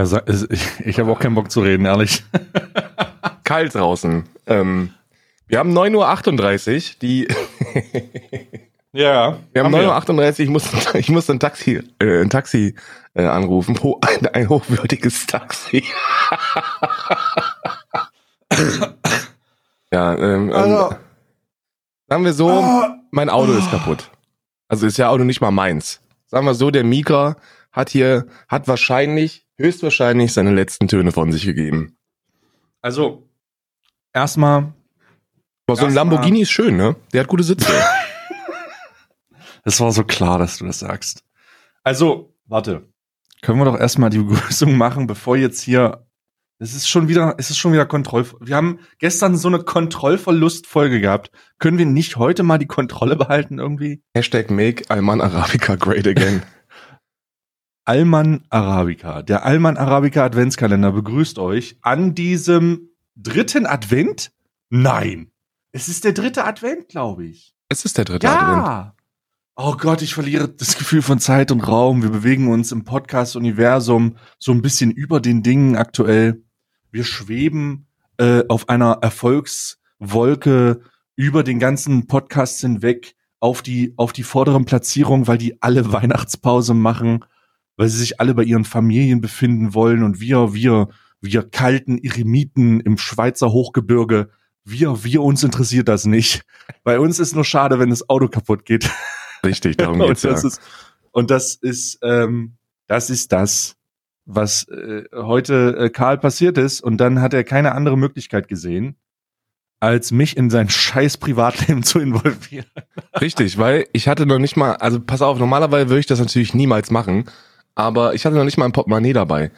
Ja, ich, ich habe auch keinen Bock zu reden, ehrlich. Kalt draußen. Ähm, wir haben 9.38 Uhr, die. ja. Wir haben 9.38 Uhr, ich muss, ich muss ein Taxi, äh, ein Taxi äh, anrufen. Ein, ein hochwürdiges Taxi. ja, ähm, also, sagen wir so, mein Auto ist kaputt. Also ist ja Auto nicht mal meins. Sagen wir so, der Mika hat hier, hat wahrscheinlich höchstwahrscheinlich seine letzten Töne von sich gegeben. Also, erstmal. Aber so ein Lamborghini ist schön, ne? Der hat gute Sitze. das war so klar, dass du das sagst. Also, warte. Können wir doch erstmal die Begrüßung machen, bevor jetzt hier. Es ist schon wieder, es ist schon wieder Kontroll. Wir haben gestern so eine Kontrollverlustfolge gehabt. Können wir nicht heute mal die Kontrolle behalten irgendwie? Hashtag make Alman Arabica great again. Alman Arabica. Der Alman Arabica Adventskalender begrüßt euch an diesem dritten Advent? Nein. Es ist der dritte Advent, glaube ich. Es ist der dritte ja. Advent. Oh Gott, ich verliere das Gefühl von Zeit und Raum. Wir bewegen uns im Podcast-Universum so ein bisschen über den Dingen aktuell. Wir schweben äh, auf einer Erfolgswolke über den ganzen Podcast hinweg auf die, auf die vorderen Platzierungen, weil die alle Weihnachtspause machen weil sie sich alle bei ihren Familien befinden wollen und wir, wir, wir kalten Eremiten im Schweizer Hochgebirge, wir, wir uns interessiert das nicht. Bei uns ist nur schade, wenn das Auto kaputt geht. Richtig, darum geht's und das ja. Ist, und das ist, ähm, das ist das, was äh, heute äh, Karl passiert ist. Und dann hat er keine andere Möglichkeit gesehen, als mich in sein scheiß Privatleben zu involvieren. Richtig, weil ich hatte noch nicht mal, also pass auf, normalerweise würde ich das natürlich niemals machen, aber ich hatte noch nicht mal ein Portemonnaie dabei.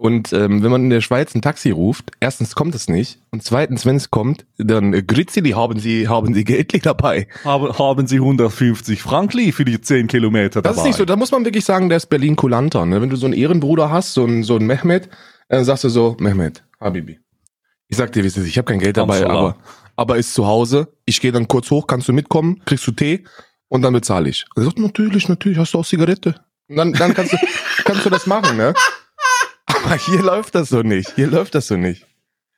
Und ähm, wenn man in der Schweiz ein Taxi ruft, erstens kommt es nicht und zweitens, wenn es kommt, dann äh, Grizzly, haben Sie haben Sie Geld dabei. Haben, haben Sie 150 Frankli für die 10 Kilometer dabei? Das ist nicht so, da muss man wirklich sagen, der ist Berlin kulanter. Ne? Wenn du so einen Ehrenbruder hast, so einen, so einen Mehmet, dann sagst du so, Mehmet, Habibi. Ich sag dir, wie es ist, ich habe kein Geld dabei, aber, aber ist zu Hause. Ich gehe dann kurz hoch, kannst du mitkommen, kriegst du Tee und dann bezahle ich. Er sagt, natürlich, natürlich, hast du auch Zigarette. Dann, dann kannst du, kannst du das machen, ne? Aber hier läuft das so nicht. Hier läuft das so nicht.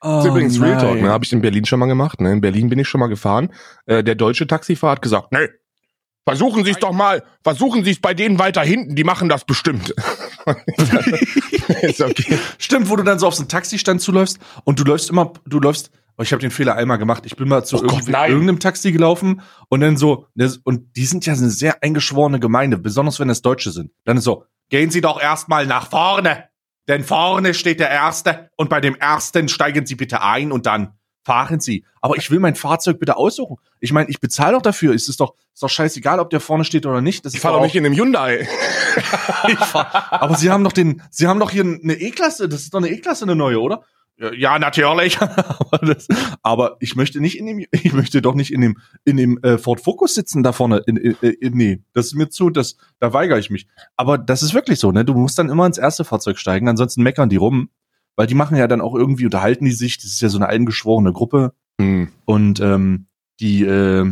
Oh, das ist übrigens Real Talk, nein. ne? Habe ich in Berlin schon mal gemacht. Ne? In Berlin bin ich schon mal gefahren. Äh, der deutsche Taxifahrer hat gesagt, nee, versuchen Sie es doch mal, versuchen Sie es bei denen weiter hinten, die machen das bestimmt. ist okay. Stimmt, wo du dann so auf so einen Taxistand zuläufst und du läufst immer, du läufst, oh, ich habe den Fehler einmal gemacht, ich bin mal zu Oh Gott, irgendeinem Taxi gelaufen und dann so, das- und die sind ja eine sehr eingeschworene Gemeinde, besonders wenn es Deutsche sind. Dann ist so, gehen Sie doch erstmal nach vorne, denn vorne steht der Erste und bei dem Ersten steigen Sie bitte ein und dann fahren Sie. Aber ich will mein Fahrzeug bitte aussuchen. Ich meine, ich bezahle doch dafür. Es ist doch, ist doch scheißegal, ob der vorne steht oder nicht. Das Ich fahre doch nicht in einem Hyundai. ich fahr, aber Sie haben doch den, Sie haben doch hier eine E-Klasse. Das ist doch eine E-Klasse, eine neue, oder? Ja, Ja, natürlich. aber, das, aber ich möchte nicht in dem, ich möchte doch nicht in dem, in dem äh, Ford Focus sitzen da vorne. In, in, in, nee, das ist mir zu, das, da weigere ich mich. Aber das ist wirklich so, ne? Du musst dann immer ins erste Fahrzeug steigen, ansonsten meckern die rum, weil die machen ja dann auch irgendwie unterhalten die sich. Das ist ja so eine eingeschworene Gruppe. Hm. Und ähm, die, äh,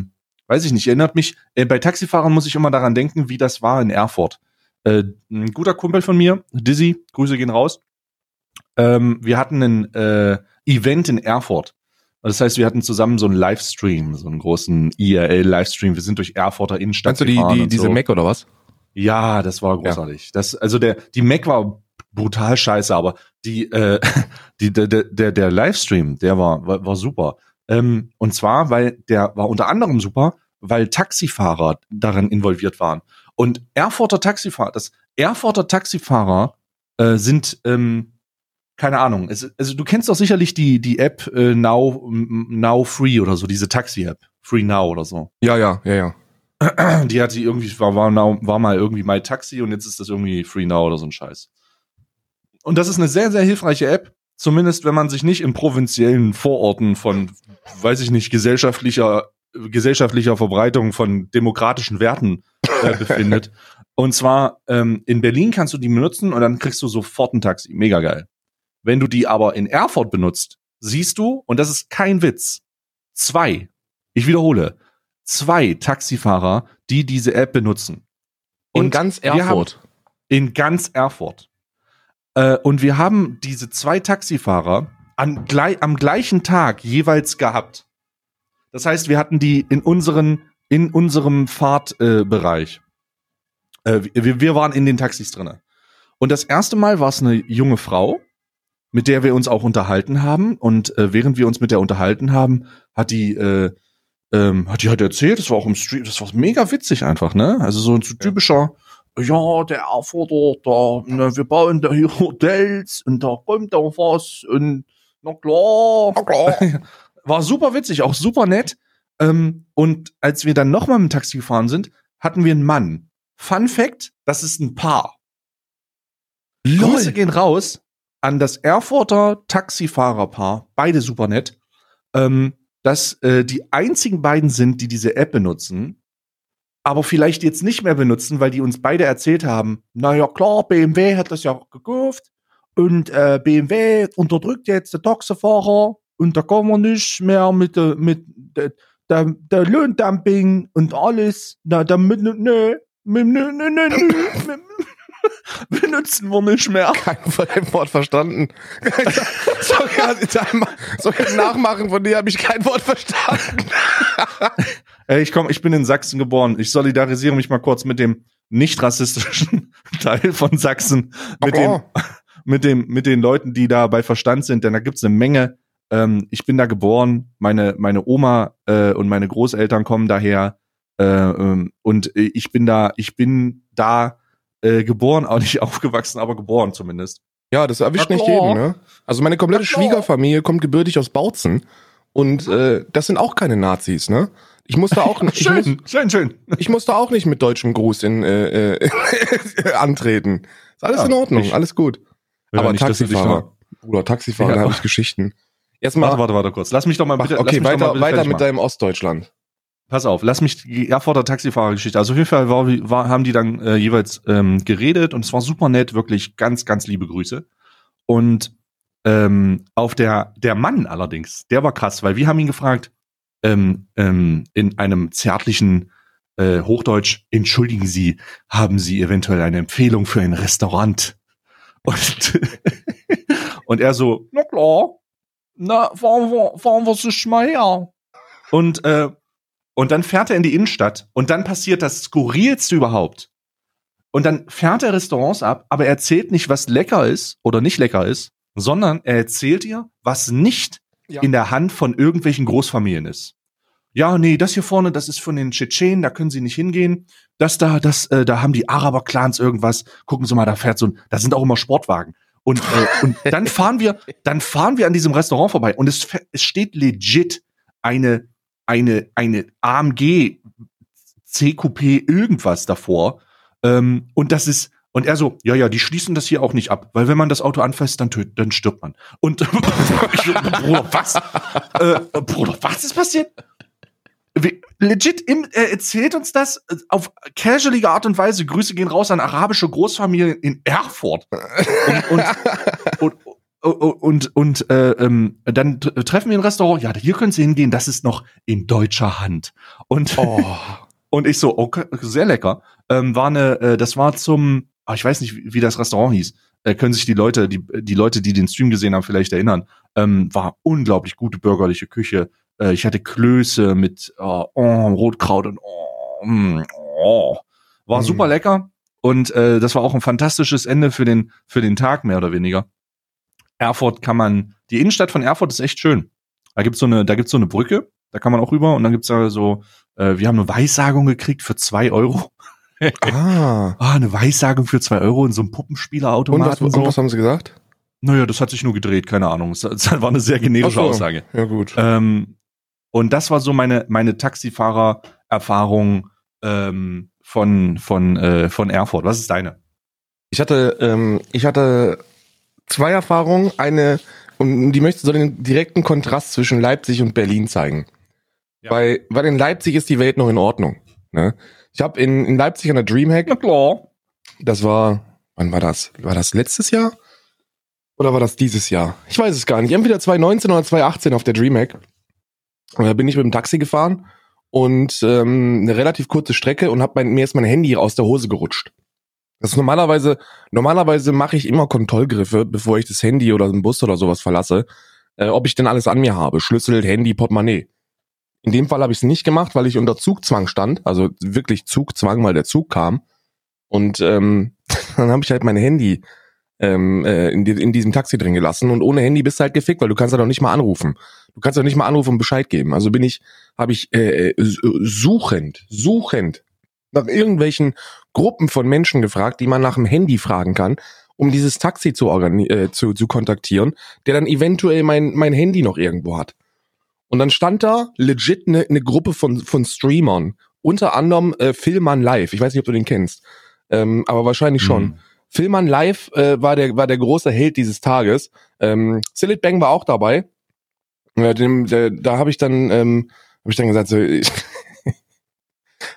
weiß ich nicht, erinnert mich, äh, bei Taxifahrern muss ich immer daran denken, wie das war in Erfurt. Äh, ein guter Kumpel von mir, Dizzy, Grüße gehen raus. Ähm, wir hatten ein äh, Event in Erfurt. Das heißt, wir hatten zusammen so einen Livestream, so einen großen IRL-Livestream. Wir sind durch Erfurter Innenstadt Meinst du die, die, diese so. Mac oder was? Ja, das war großartig. Das, also der, die Mac war brutal scheiße, aber die, äh, die, der, der- der, der Livestream, der war, war, war super. Ähm, und zwar, weil der war unter anderem super, weil Taxifahrer darin involviert waren. Und Erfurter Taxifahrer, das Erfurter Taxifahrer äh, sind, ähm, keine Ahnung, es, also du kennst doch sicherlich die, die App äh, Now, Now Free oder so, diese Taxi-App. Free Now oder so Ja, ja, ja, ja. die hat die irgendwie, war, war, war mal irgendwie My Taxi und jetzt ist das irgendwie Free Now oder so ein Scheiß. Und das ist eine sehr, sehr hilfreiche App, zumindest wenn man sich nicht in provinziellen Vororten von, weiß ich nicht, gesellschaftlicher, gesellschaftlicher Verbreitung von demokratischen Werten äh, befindet. Und zwar ähm, in Berlin kannst du die benutzen und dann kriegst du sofort ein Taxi. Mega geil. Wenn du die aber in Erfurt benutzt, siehst du, und das ist kein Witz, zwei, ich wiederhole, zwei Taxifahrer, die diese App benutzen. In Und ganz wir haben- Erfurt. In ganz Erfurt. Äh, und wir haben diese zwei Taxifahrer an, gleich, am gleichen Tag jeweils gehabt. Das heißt, wir hatten die in unseren in unserem Fahrtbereich. Äh, wir, wir waren in den Taxis drinne. Und das erste Mal war es eine junge Frau, mit der wir uns auch unterhalten haben. Und äh, während wir uns mit der unterhalten haben, hat die, äh, ähm, hat die halt erzählt, das war auch im Stream, das war mega witzig einfach, ne? Also so ein so typischer, ja, der Erfurter, da, ne, wir bauen da hier Hotels und da kommt da was und na klar. Na klar. War super witzig, auch super nett. Ähm, und als wir dann nochmal mit dem Taxi gefahren sind, hatten wir einen Mann. Fun Fact, das ist ein Paar. Lol. Grüße gehen raus an das Erfurter Taxifahrerpaar, beide super nett, ähm, dass äh, die einzigen beiden sind, die diese App benutzen, aber vielleicht jetzt nicht mehr benutzen, weil die uns beide erzählt haben, naja klar, BMW hat das ja gekauft und äh, BMW unterdrückt jetzt den Taxifahrer und da kann man nicht mehr mit, äh, mit der, der, Lohndumping und alles, na, damit, nö, nö, nö, nö, nö, nö, benutzen wir nicht mehr. Kein, Wort verstanden. so ein Nachmachen von dir habe ich kein Wort verstanden. ich komm, ich bin in Sachsen geboren. Ich solidarisiere mich mal kurz mit dem nicht rassistischen Teil von Sachsen, mit dem, mit dem, mit den Leuten, die da bei Verstand sind, denn da gibt's eine Menge. Ähm, ich bin da geboren, meine, meine Oma äh, und meine Großeltern kommen daher. Äh, ähm, und ich bin da, ich bin da äh, geboren, auch nicht aufgewachsen, aber geboren zumindest. Ja, das erwischt nicht jeden, ne? Also meine komplette Schwiegerfamilie kommt gebürtig aus Bautzen und äh, das sind auch keine Nazis, ne? Ich musste auch nicht. schön, muss, schön, schön. Ich musste auch nicht mit deutschem Gruß in, äh, äh, antreten. Ist alles ja, in Ordnung, ich, alles gut. Aber nicht, Taxifahrer. Bruder, Taxifahrer, ja. da habe ich Geschichten. Erstmal. Warte, warte, warte kurz. Lass mich doch mal bitte. Okay, weiter, weiter mit deinem Ostdeutschland. Pass auf, lass mich die Erfurter Taxifahrergeschichte. Also auf jeden Fall war, war, haben die dann äh, jeweils ähm, geredet und es war super nett, wirklich ganz, ganz liebe Grüße. Und ähm, auf der der Mann allerdings, der war krass, weil wir haben ihn gefragt ähm, ähm, in einem zärtlichen äh, Hochdeutsch: Entschuldigen Sie, haben Sie eventuell eine Empfehlung für ein Restaurant? Und und er so: Na klar, na fahren wir fahren wir zu Schmeier. Und äh, und dann fährt er in die Innenstadt und dann passiert das Skurrilste überhaupt. Und dann fährt er Restaurants ab, aber er erzählt nicht, was lecker ist oder nicht lecker ist, sondern er erzählt ihr, was nicht ja. in der Hand von irgendwelchen Großfamilien ist. Ja, nee, das hier vorne, das ist von den Tschetschenen, da können sie nicht hingehen. Das da, das, äh, da haben die Araber-Clans irgendwas. Gucken Sie mal, da fährt so ein, da sind auch immer Sportwagen. Und, äh, und dann fahren wir, dann fahren wir an diesem Restaurant vorbei und es, es steht legit eine eine, eine AMG CQP irgendwas davor. Ähm, und das ist, und er so, ja, ja, die schließen das hier auch nicht ab, weil wenn man das Auto anfasst, dann tötet, dann stirbt man. Und Bruder, was? äh, Bruder, was ist passiert? Wie, legit, im, er erzählt uns das äh, auf casualige Art und Weise. Grüße gehen raus an arabische Großfamilien in Erfurt. Und, und, und, und und äh, ähm, dann treffen wir ein Restaurant. Ja, hier können Sie hingehen. Das ist noch in deutscher Hand. Und oh. und ich so, okay, sehr lecker. Ähm, war eine, äh, das war zum, ah, ich weiß nicht, wie, wie das Restaurant hieß. Äh, können sich die Leute, die die Leute, die den Stream gesehen haben, vielleicht erinnern. Ähm, war unglaublich gute bürgerliche Küche. Äh, ich hatte Klöße mit oh, oh, Rotkraut und oh, mm, oh. war mm. super lecker. Und äh, das war auch ein fantastisches Ende für den für den Tag mehr oder weniger. Erfurt kann man, die Innenstadt von Erfurt ist echt schön. Da gibt's so eine, da gibt's so eine Brücke, da kann man auch rüber und dann gibt's da so, äh, wir haben eine Weissagung gekriegt für zwei Euro. ah. ah, eine Weissagung für zwei Euro in so einem Puppenspielerautomaten. Und was, so. und was haben sie gesagt? Naja, das hat sich nur gedreht, keine Ahnung. Das, war eine sehr generische so. Aussage. Ja, gut. Ähm, und das war so meine, meine Taxifahrer-Erfahrung ähm, von, von, äh, von Erfurt. Was ist deine? Ich hatte, ähm, ich hatte zwei Erfahrungen. Eine, und die möchte so den direkten Kontrast zwischen Leipzig und Berlin zeigen. Ja. Weil, weil in Leipzig ist die Welt noch in Ordnung. Ne? Ich habe in, in Leipzig an der Dreamhack. Na klar. Das war, wann war das? War das letztes Jahr? Oder war das dieses Jahr? Ich weiß es gar nicht. Entweder 2019 oder 2018 auf der Dreamhack. Da bin ich mit dem Taxi gefahren und ähm, eine relativ kurze Strecke und hab mein, mir ist mein Handy aus der Hose gerutscht. Das normalerweise, normalerweise mache ich immer Kontrollgriffe, bevor ich das Handy oder den Bus oder sowas verlasse, äh, ob ich denn alles an mir habe. Schlüssel, Handy, Portemonnaie. In dem Fall habe ich es nicht gemacht, weil ich unter Zugzwang stand, also wirklich Zugzwang, weil der Zug kam. Und ähm, dann habe ich halt mein Handy ähm, äh, in, in diesem Taxi drin gelassen und ohne Handy bist du halt gefickt, weil du kannst ja noch nicht mal anrufen. Du kannst ja nicht mal anrufen und Bescheid geben. Also bin ich, habe ich äh, äh suchend, suchend nach irgendwelchen Gruppen von Menschen gefragt, die man nach dem Handy fragen kann, um dieses Taxi zu, äh, zu, zu kontaktieren, der dann eventuell mein, mein Handy noch irgendwo hat. Und dann stand da legit eine ne Gruppe von, von Streamern, unter anderem äh, Filman Live. Ich weiß nicht, ob du den kennst, ähm, aber wahrscheinlich schon. Mhm. Filman Live äh, war, der, war der große Held dieses Tages. Ähm, Silit Bang war auch dabei. Äh, dem, der, da habe ich dann ähm, hab ich dann gesagt, so, das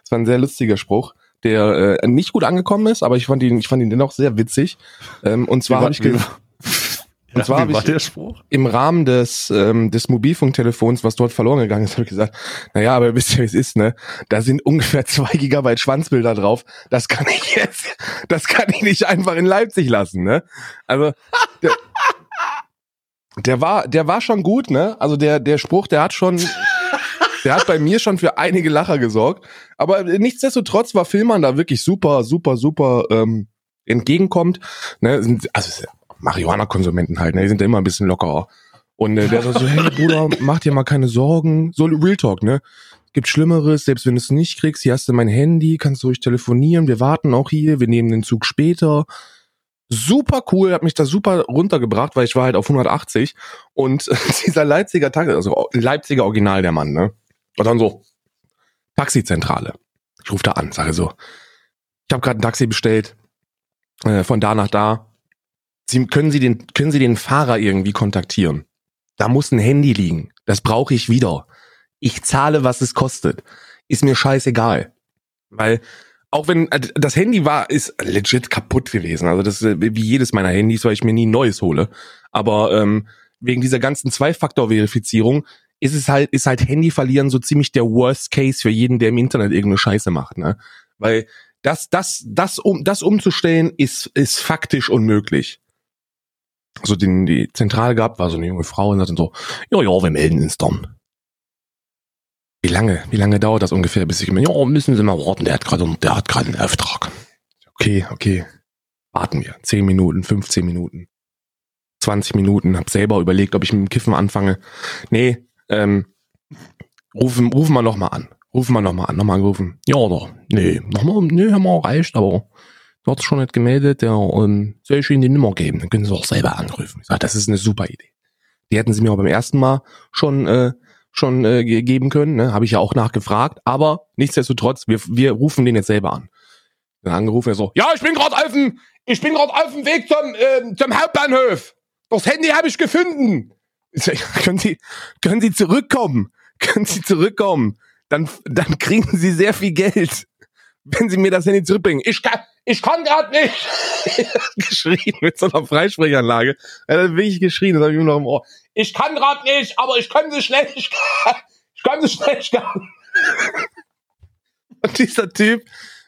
war ein sehr lustiger Spruch der äh, nicht gut angekommen ist, aber ich fand ihn, ich fand ihn dennoch sehr witzig. Ähm, und zwar habe ich, und ja, zwar habe ich im Rahmen des ähm, des Mobilfunktelefons, was dort verloren gegangen ist, habe ich gesagt, naja, aber wisst ihr, wie es ist, ne? Da sind ungefähr zwei Gigabyte Schwanzbilder drauf. Das kann ich jetzt, das kann ich nicht einfach in Leipzig lassen, ne? Also der, der war, der war schon gut, ne? Also der der Spruch, der hat schon der hat bei mir schon für einige Lacher gesorgt. Aber nichtsdestotrotz war Filmern da wirklich super, super, super ähm, entgegenkommt. Ne, also Marihuana-Konsumenten halt, ne, die sind da immer ein bisschen lockerer. Und äh, der sagt so, hey Bruder, mach dir mal keine Sorgen. So Real Talk, ne? Gibt Schlimmeres, selbst wenn du es nicht kriegst, hier hast du mein Handy, kannst du ruhig telefonieren, wir warten auch hier, wir nehmen den Zug später. Super cool, hat mich da super runtergebracht, weil ich war halt auf 180 und dieser Leipziger Tag, also Leipziger Original der Mann, ne? Und dann so, Taxizentrale. Ich rufe da an, sage so, ich habe gerade ein Taxi bestellt, äh, von da nach da. Sie, können, Sie den, können Sie den Fahrer irgendwie kontaktieren? Da muss ein Handy liegen. Das brauche ich wieder. Ich zahle, was es kostet. Ist mir scheißegal. Weil, auch wenn äh, das Handy war, ist legit kaputt gewesen. Also das ist wie jedes meiner Handys, weil ich mir nie ein neues hole. Aber ähm, wegen dieser ganzen Zwei-Faktor-Verifizierung ist es halt, ist halt Handy verlieren so ziemlich der Worst Case für jeden, der im Internet irgendeine Scheiße macht, ne? Weil das, das, das, um, das umzustellen, ist, ist faktisch unmöglich. So den, die Zentrale gab, war so eine junge Frau und sagte so, ja, ja, wir melden uns dann. Wie lange, wie lange dauert das ungefähr, bis ich mir, ja, müssen Sie mal warten, der hat gerade, der hat gerade einen Auftrag. Okay, okay. Warten wir. 10 Minuten, 15 Minuten. 20 Minuten, hab selber überlegt, ob ich mit dem Kiffen anfange. Nee, ähm, rufen, rufen wir nochmal an. Rufen wir nochmal an, nochmal angerufen. Ja, oder? Nee, nochmal, nee, haben wir erreicht, aber du hast schon nicht gemeldet, ja, ähm, soll ich Ihnen die Nummer geben? Dann können Sie auch selber anrufen. Ich sage, das ist eine super Idee. Die hätten Sie mir auch beim ersten Mal schon, äh, schon äh, geben können, ne? habe ich ja auch nachgefragt, aber nichtsdestotrotz, wir, wir rufen den jetzt selber an. Dann angerufen, er so, ja, ich bin gerade auf dem, ich bin gerade auf dem Weg zum, äh, zum Hauptbahnhof. Das Handy habe ich gefunden. Können Sie, können Sie zurückkommen? Können Sie zurückkommen? Dann, dann kriegen Sie sehr viel Geld, wenn Sie mir das Handy zurückbringen. Ich kann, ich kann gerade nicht. geschrien mit so einer Freisprechanlage. Er hat wirklich geschrien, das habe ich immer noch im Ohr. Ich kann gerade nicht, aber ich kann sie schnell, ich kann, ich kann sie schnell, ich kann. Und dieser Typ,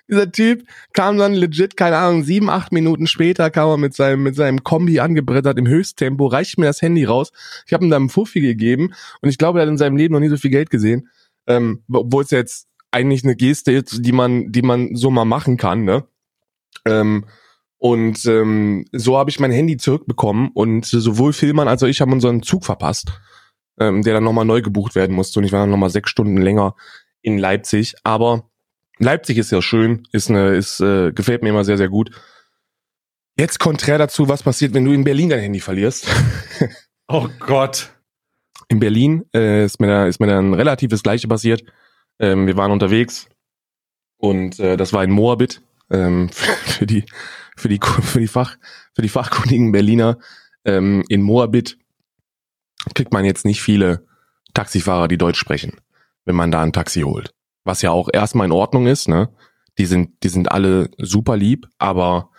dieser Typ kam dann legit, keine Ahnung, sieben, acht Minuten später kam er mit seinem, mit seinem Kombi angebrettert im Höchsttempo, reicht mir das Handy raus. Ich habe ihm da einen Fuffi gegeben und ich glaube, er hat in seinem Leben noch nie so viel Geld gesehen. Ähm, obwohl es jetzt eigentlich eine Geste ist, die man, die man so mal machen kann, ne? Ähm, und ähm, so habe ich mein Handy zurückbekommen und sowohl Filmern als auch ich haben unseren Zug verpasst, ähm, der dann nochmal neu gebucht werden musste. Und ich war dann nochmal sechs Stunden länger in Leipzig. Aber Leipzig ist ja schön, ist eine, ist, äh, gefällt mir immer sehr, sehr gut. Jetzt konträr dazu, was passiert, wenn du in Berlin dein Handy verlierst. oh Gott. In Berlin äh, ist, mir da, ist mir dann relativ das Gleiche passiert. Ähm, wir waren unterwegs und äh, das war in Moabit ähm, für die für die für die Fach für die fachkundigen Berliner ähm, in Moabit kriegt man jetzt nicht viele Taxifahrer, die Deutsch sprechen, wenn man da ein Taxi holt was ja auch erstmal in Ordnung ist, ne? Die sind, die sind alle super lieb, aber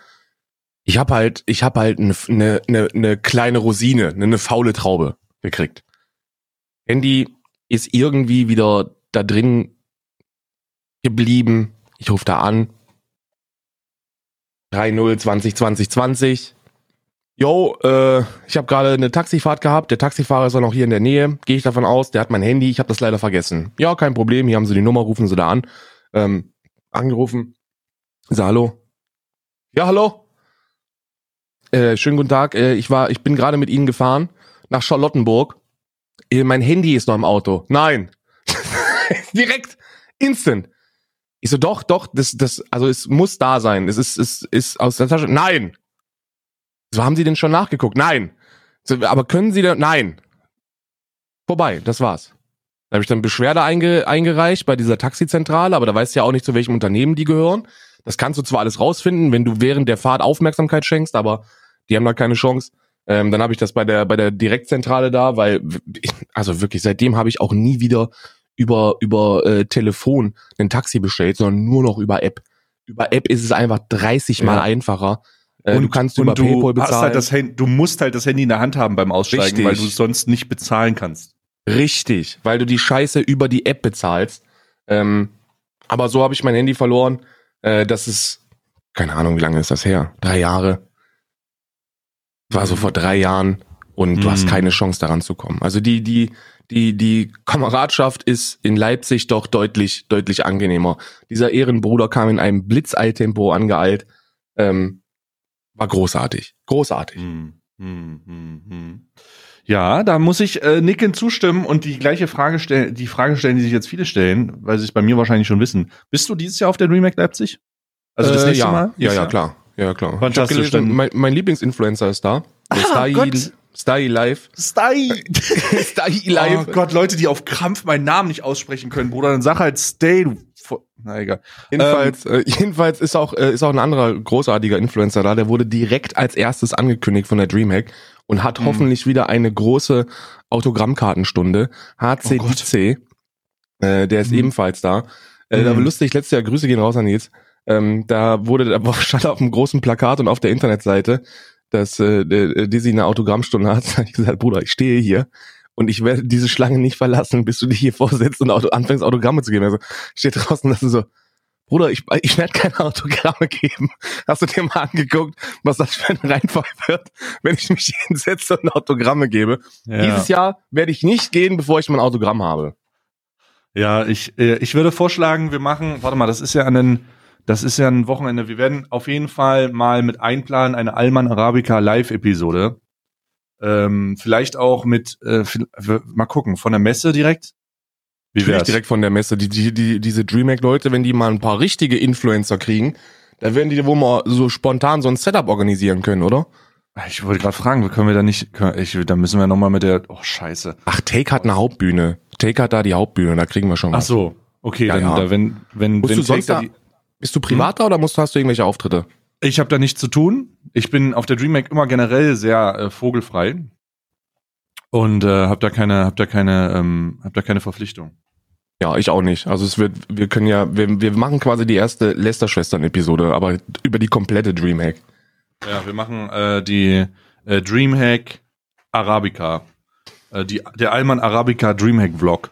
ich habe halt, ich habe halt eine ne, ne, ne kleine Rosine, eine ne faule Traube gekriegt. Handy ist irgendwie wieder da drin geblieben. Ich rufe da an. 3-0 2020 20. Yo, äh, ich habe gerade eine Taxifahrt gehabt. Der Taxifahrer ist auch noch hier in der Nähe. Gehe ich davon aus. Der hat mein Handy. Ich habe das leider vergessen. Ja, kein Problem. Hier haben Sie die Nummer. Rufen Sie da an. Ähm, angerufen. So, hallo. Ja, hallo. Äh, schönen guten Tag. Äh, ich war, ich bin gerade mit Ihnen gefahren nach Charlottenburg. Äh, mein Handy ist noch im Auto. Nein. Direkt. Instant. Ich so, doch, doch, das, das, also es muss da sein. Es ist, es ist aus der Tasche. Nein. So haben Sie denn schon nachgeguckt? Nein. So, aber können Sie denn? Nein. Vorbei, das war's. Da habe ich dann Beschwerde einge, eingereicht bei dieser Taxizentrale, aber da weißt du ja auch nicht, zu welchem Unternehmen die gehören. Das kannst du zwar alles rausfinden, wenn du während der Fahrt Aufmerksamkeit schenkst, aber die haben da keine Chance. Ähm, dann habe ich das bei der bei der Direktzentrale da, weil also wirklich seitdem habe ich auch nie wieder über über äh, Telefon ein Taxi bestellt, sondern nur noch über App. Über App ist es einfach 30 mal ja. einfacher. Äh, und, du kannst über PayPal bezahlen. Halt das Handy, du musst halt das Handy in der Hand haben beim Aussteigen, Richtig. weil du es sonst nicht bezahlen kannst. Richtig, weil du die Scheiße über die App bezahlst. Ähm, aber so habe ich mein Handy verloren. Äh, das ist, keine Ahnung, wie lange ist das her? Drei Jahre. War so vor drei Jahren und mhm. du hast mhm. keine Chance daran zu kommen. Also die, die, die, die Kameradschaft ist in Leipzig doch deutlich, deutlich angenehmer. Dieser Ehrenbruder kam in einem Blitzeiltempo angeeilt. Ähm, war großartig. Großartig. Mhm. Mhm. Ja, da muss ich äh, Nicken zustimmen und die gleiche Frage stellen, die Frage stellen, die sich jetzt viele stellen, weil sie es bei mir wahrscheinlich schon wissen. Bist du dieses Jahr auf der Remake Leipzig? Also das äh, nächste ja. Mal? Ja, ja, klar. Ja, klar. Fantastisch. Gelesen, mein, mein Lieblingsinfluencer ist da. Der ah, Style, Style Live. Style. Style Live. Oh Gott, Leute, die auf Krampf meinen Namen nicht aussprechen können, Bruder, dann sag halt Stay, du na egal. Jedenfalls, ähm, äh, jedenfalls ist auch, äh, ist auch ein anderer großartiger Influencer da, der wurde direkt als erstes angekündigt von der Dreamhack und hat mhm. hoffentlich wieder eine große Autogrammkartenstunde. HCDC, oh äh, der ist mhm. ebenfalls da. Äh, mhm. Da war lustig, letztes Jahr, Grüße gehen raus an Nils. Ähm, da wurde, da stand auf einem großen Plakat und auf der Internetseite, dass äh, Dizzy eine Autogrammstunde hat. Da ich gesagt, Bruder, ich stehe hier und ich werde diese Schlange nicht verlassen, bis du dich hier vorsetzt und Auto, anfängst Autogramme zu geben. Also steht draußen, dass du so, Bruder, ich, ich werde keine Autogramme geben. Hast du dir mal angeguckt, was das für ein Reinfall wird, wenn ich mich hinsetze und Autogramme gebe? Ja. Dieses Jahr werde ich nicht gehen, bevor ich mein Autogramm habe. Ja, ich, äh, ich würde vorschlagen, wir machen, warte mal, das ist ja an den, das ist ja ein Wochenende. Wir werden auf jeden Fall mal mit einplanen eine Alman Arabica Live-Episode. Ähm, vielleicht auch mit, äh, mal gucken, von der Messe direkt. Wie wär's? direkt von der Messe. Die, die, die, diese DreamHack-Leute, wenn die mal ein paar richtige Influencer kriegen, da werden die wohl mal so spontan so ein Setup organisieren können, oder? Ich wollte gerade fragen, können wir da nicht, können, ich, da müssen wir nochmal mit der, oh scheiße. Ach, Take hat eine Hauptbühne. Take hat da die Hauptbühne, da kriegen wir schon was. Ach so, okay, ja, dann, ja. Da, wenn, wenn, Musst wenn du sonst da, die, bist du privater hm? oder musst, hast du irgendwelche Auftritte? Ich habe da nichts zu tun. Ich bin auf der DreamHack immer generell sehr äh, vogelfrei und äh, habe da keine, hab da keine, ähm, hab da keine Verpflichtung. Ja, ich auch nicht. Also es wird, wir können ja, wir, wir machen quasi die erste Lester-Schwestern-Episode, aber über die komplette Dreamhack. Ja, wir machen äh, die äh, Dreamhack Arabica. Äh, die, der Alman Arabica Dreamhack Vlog.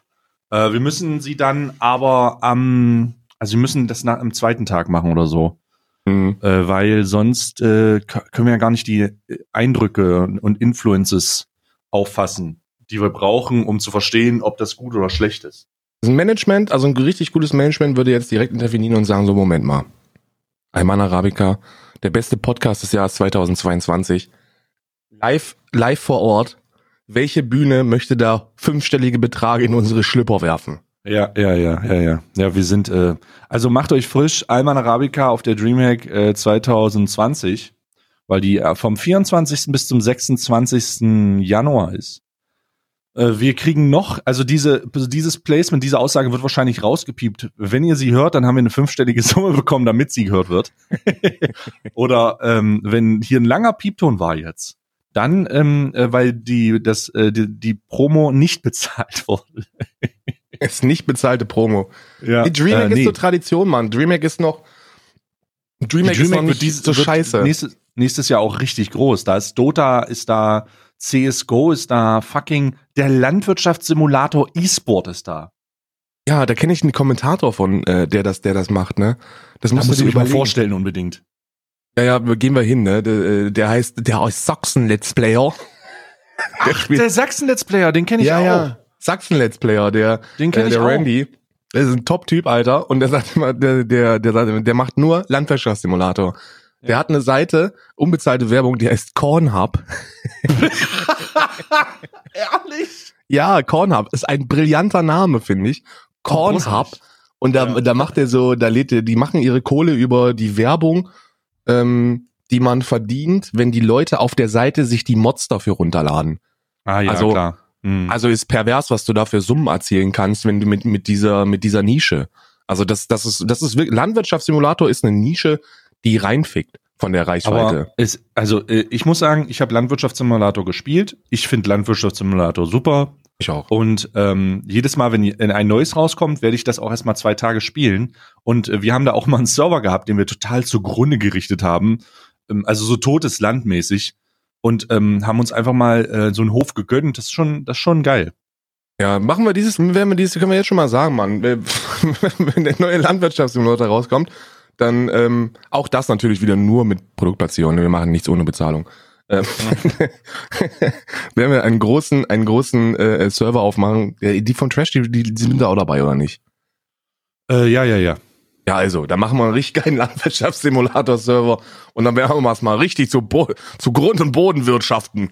Äh, wir müssen sie dann aber am, also wir müssen das nach, am zweiten Tag machen oder so. Mhm. Äh, weil sonst äh, können wir ja gar nicht die Eindrücke und Influences auffassen, die wir brauchen, um zu verstehen, ob das gut oder schlecht ist. Ein Management, also ein richtig gutes Management würde jetzt direkt intervenieren und sagen, so Moment mal. Ayman Arabica, der beste Podcast des Jahres 2022. Live, live vor Ort. Welche Bühne möchte da fünfstellige Beträge in unsere Schlüpper werfen? Ja, ja, ja, ja, ja. Ja, wir sind, äh, also macht euch frisch Alman Arabica auf der Dreamhack äh, 2020 weil die äh, vom 24. bis zum 26. Januar ist. Äh, wir kriegen noch, also diese, dieses Placement, diese Aussage wird wahrscheinlich rausgepiept. Wenn ihr sie hört, dann haben wir eine fünfstellige Summe bekommen, damit sie gehört wird. Oder ähm, wenn hier ein langer Piepton war jetzt, dann, ähm, äh, weil die, das, äh, die, die Promo nicht bezahlt wurde. Es ist nicht bezahlte Promo. Ja, die Dreamhack äh, nee. ist so Tradition, Mann. Dreamhack ist noch Dreamhack, Dreamhack ist noch nicht diese, so scheiße. Nächstes, nächstes Jahr auch richtig groß. Da ist Dota, ist da CSGO, ist da fucking der Landwirtschaftssimulator E-Sport ist da. Ja, da kenne ich einen Kommentator von, äh, der das, der das macht, ne? Das musst da du dir mal vorstellen unbedingt. Ja, ja, gehen wir hin, ne? Der, äh, der heißt, der heißt Sachsen Let's Player. Der, Ach, der Sachsen Let's Player, den kenne ich ja, auch. Ja, Sachsen Let's Player, der, den kenn äh, der ich Randy. Auch. Der ist ein Top-Typ, Alter. Und der sagt immer, der, der, der, der macht nur Landwirtschaftssimulator. Ja. Der hat eine Seite, unbezahlte Werbung, die heißt Cornhub. Ehrlich? Ja, Cornhub ist ein brillanter Name, finde ich. Cornhub. Und da, ja. da macht er so, da lädt er, die machen ihre Kohle über die Werbung, ähm, die man verdient, wenn die Leute auf der Seite sich die Mods dafür runterladen. Ah ja, also, klar. Mhm. Also ist pervers, was du da für Summen erzielen kannst, wenn du mit, mit dieser, mit dieser Nische. Also das, das ist, das ist wirklich, Landwirtschaftssimulator ist eine Nische, die reinfickt von der Reichweite. Aber es, also äh, ich muss sagen, ich habe Landwirtschaftssimulator gespielt. Ich finde Landwirtschaftssimulator super. Ich auch. Und ähm, jedes Mal, wenn ein neues rauskommt, werde ich das auch erstmal zwei Tage spielen. Und äh, wir haben da auch mal einen Server gehabt, den wir total zugrunde gerichtet haben. Ähm, also so totes Landmäßig. Und ähm, haben uns einfach mal äh, so einen Hof gegönnt. Das ist schon, das ist schon geil. Ja, machen wir dieses, werden wir dieses, können wir jetzt schon mal sagen, Mann. Wenn der neue Landwirtschaftssimulator rauskommt, dann ähm, auch das natürlich wieder nur mit Produktplatzierung. Wir machen nichts ohne Bezahlung. Ähm, werden wir einen großen, einen großen äh, Server aufmachen. Die von Trash, die, die, die sind da auch dabei, oder nicht? Äh, ja, ja, ja. Ja, also, da machen wir einen richtig geilen Landwirtschaftssimulator-Server und dann werden wir es mal richtig zu, Bo zu Grund- und Boden wirtschaften.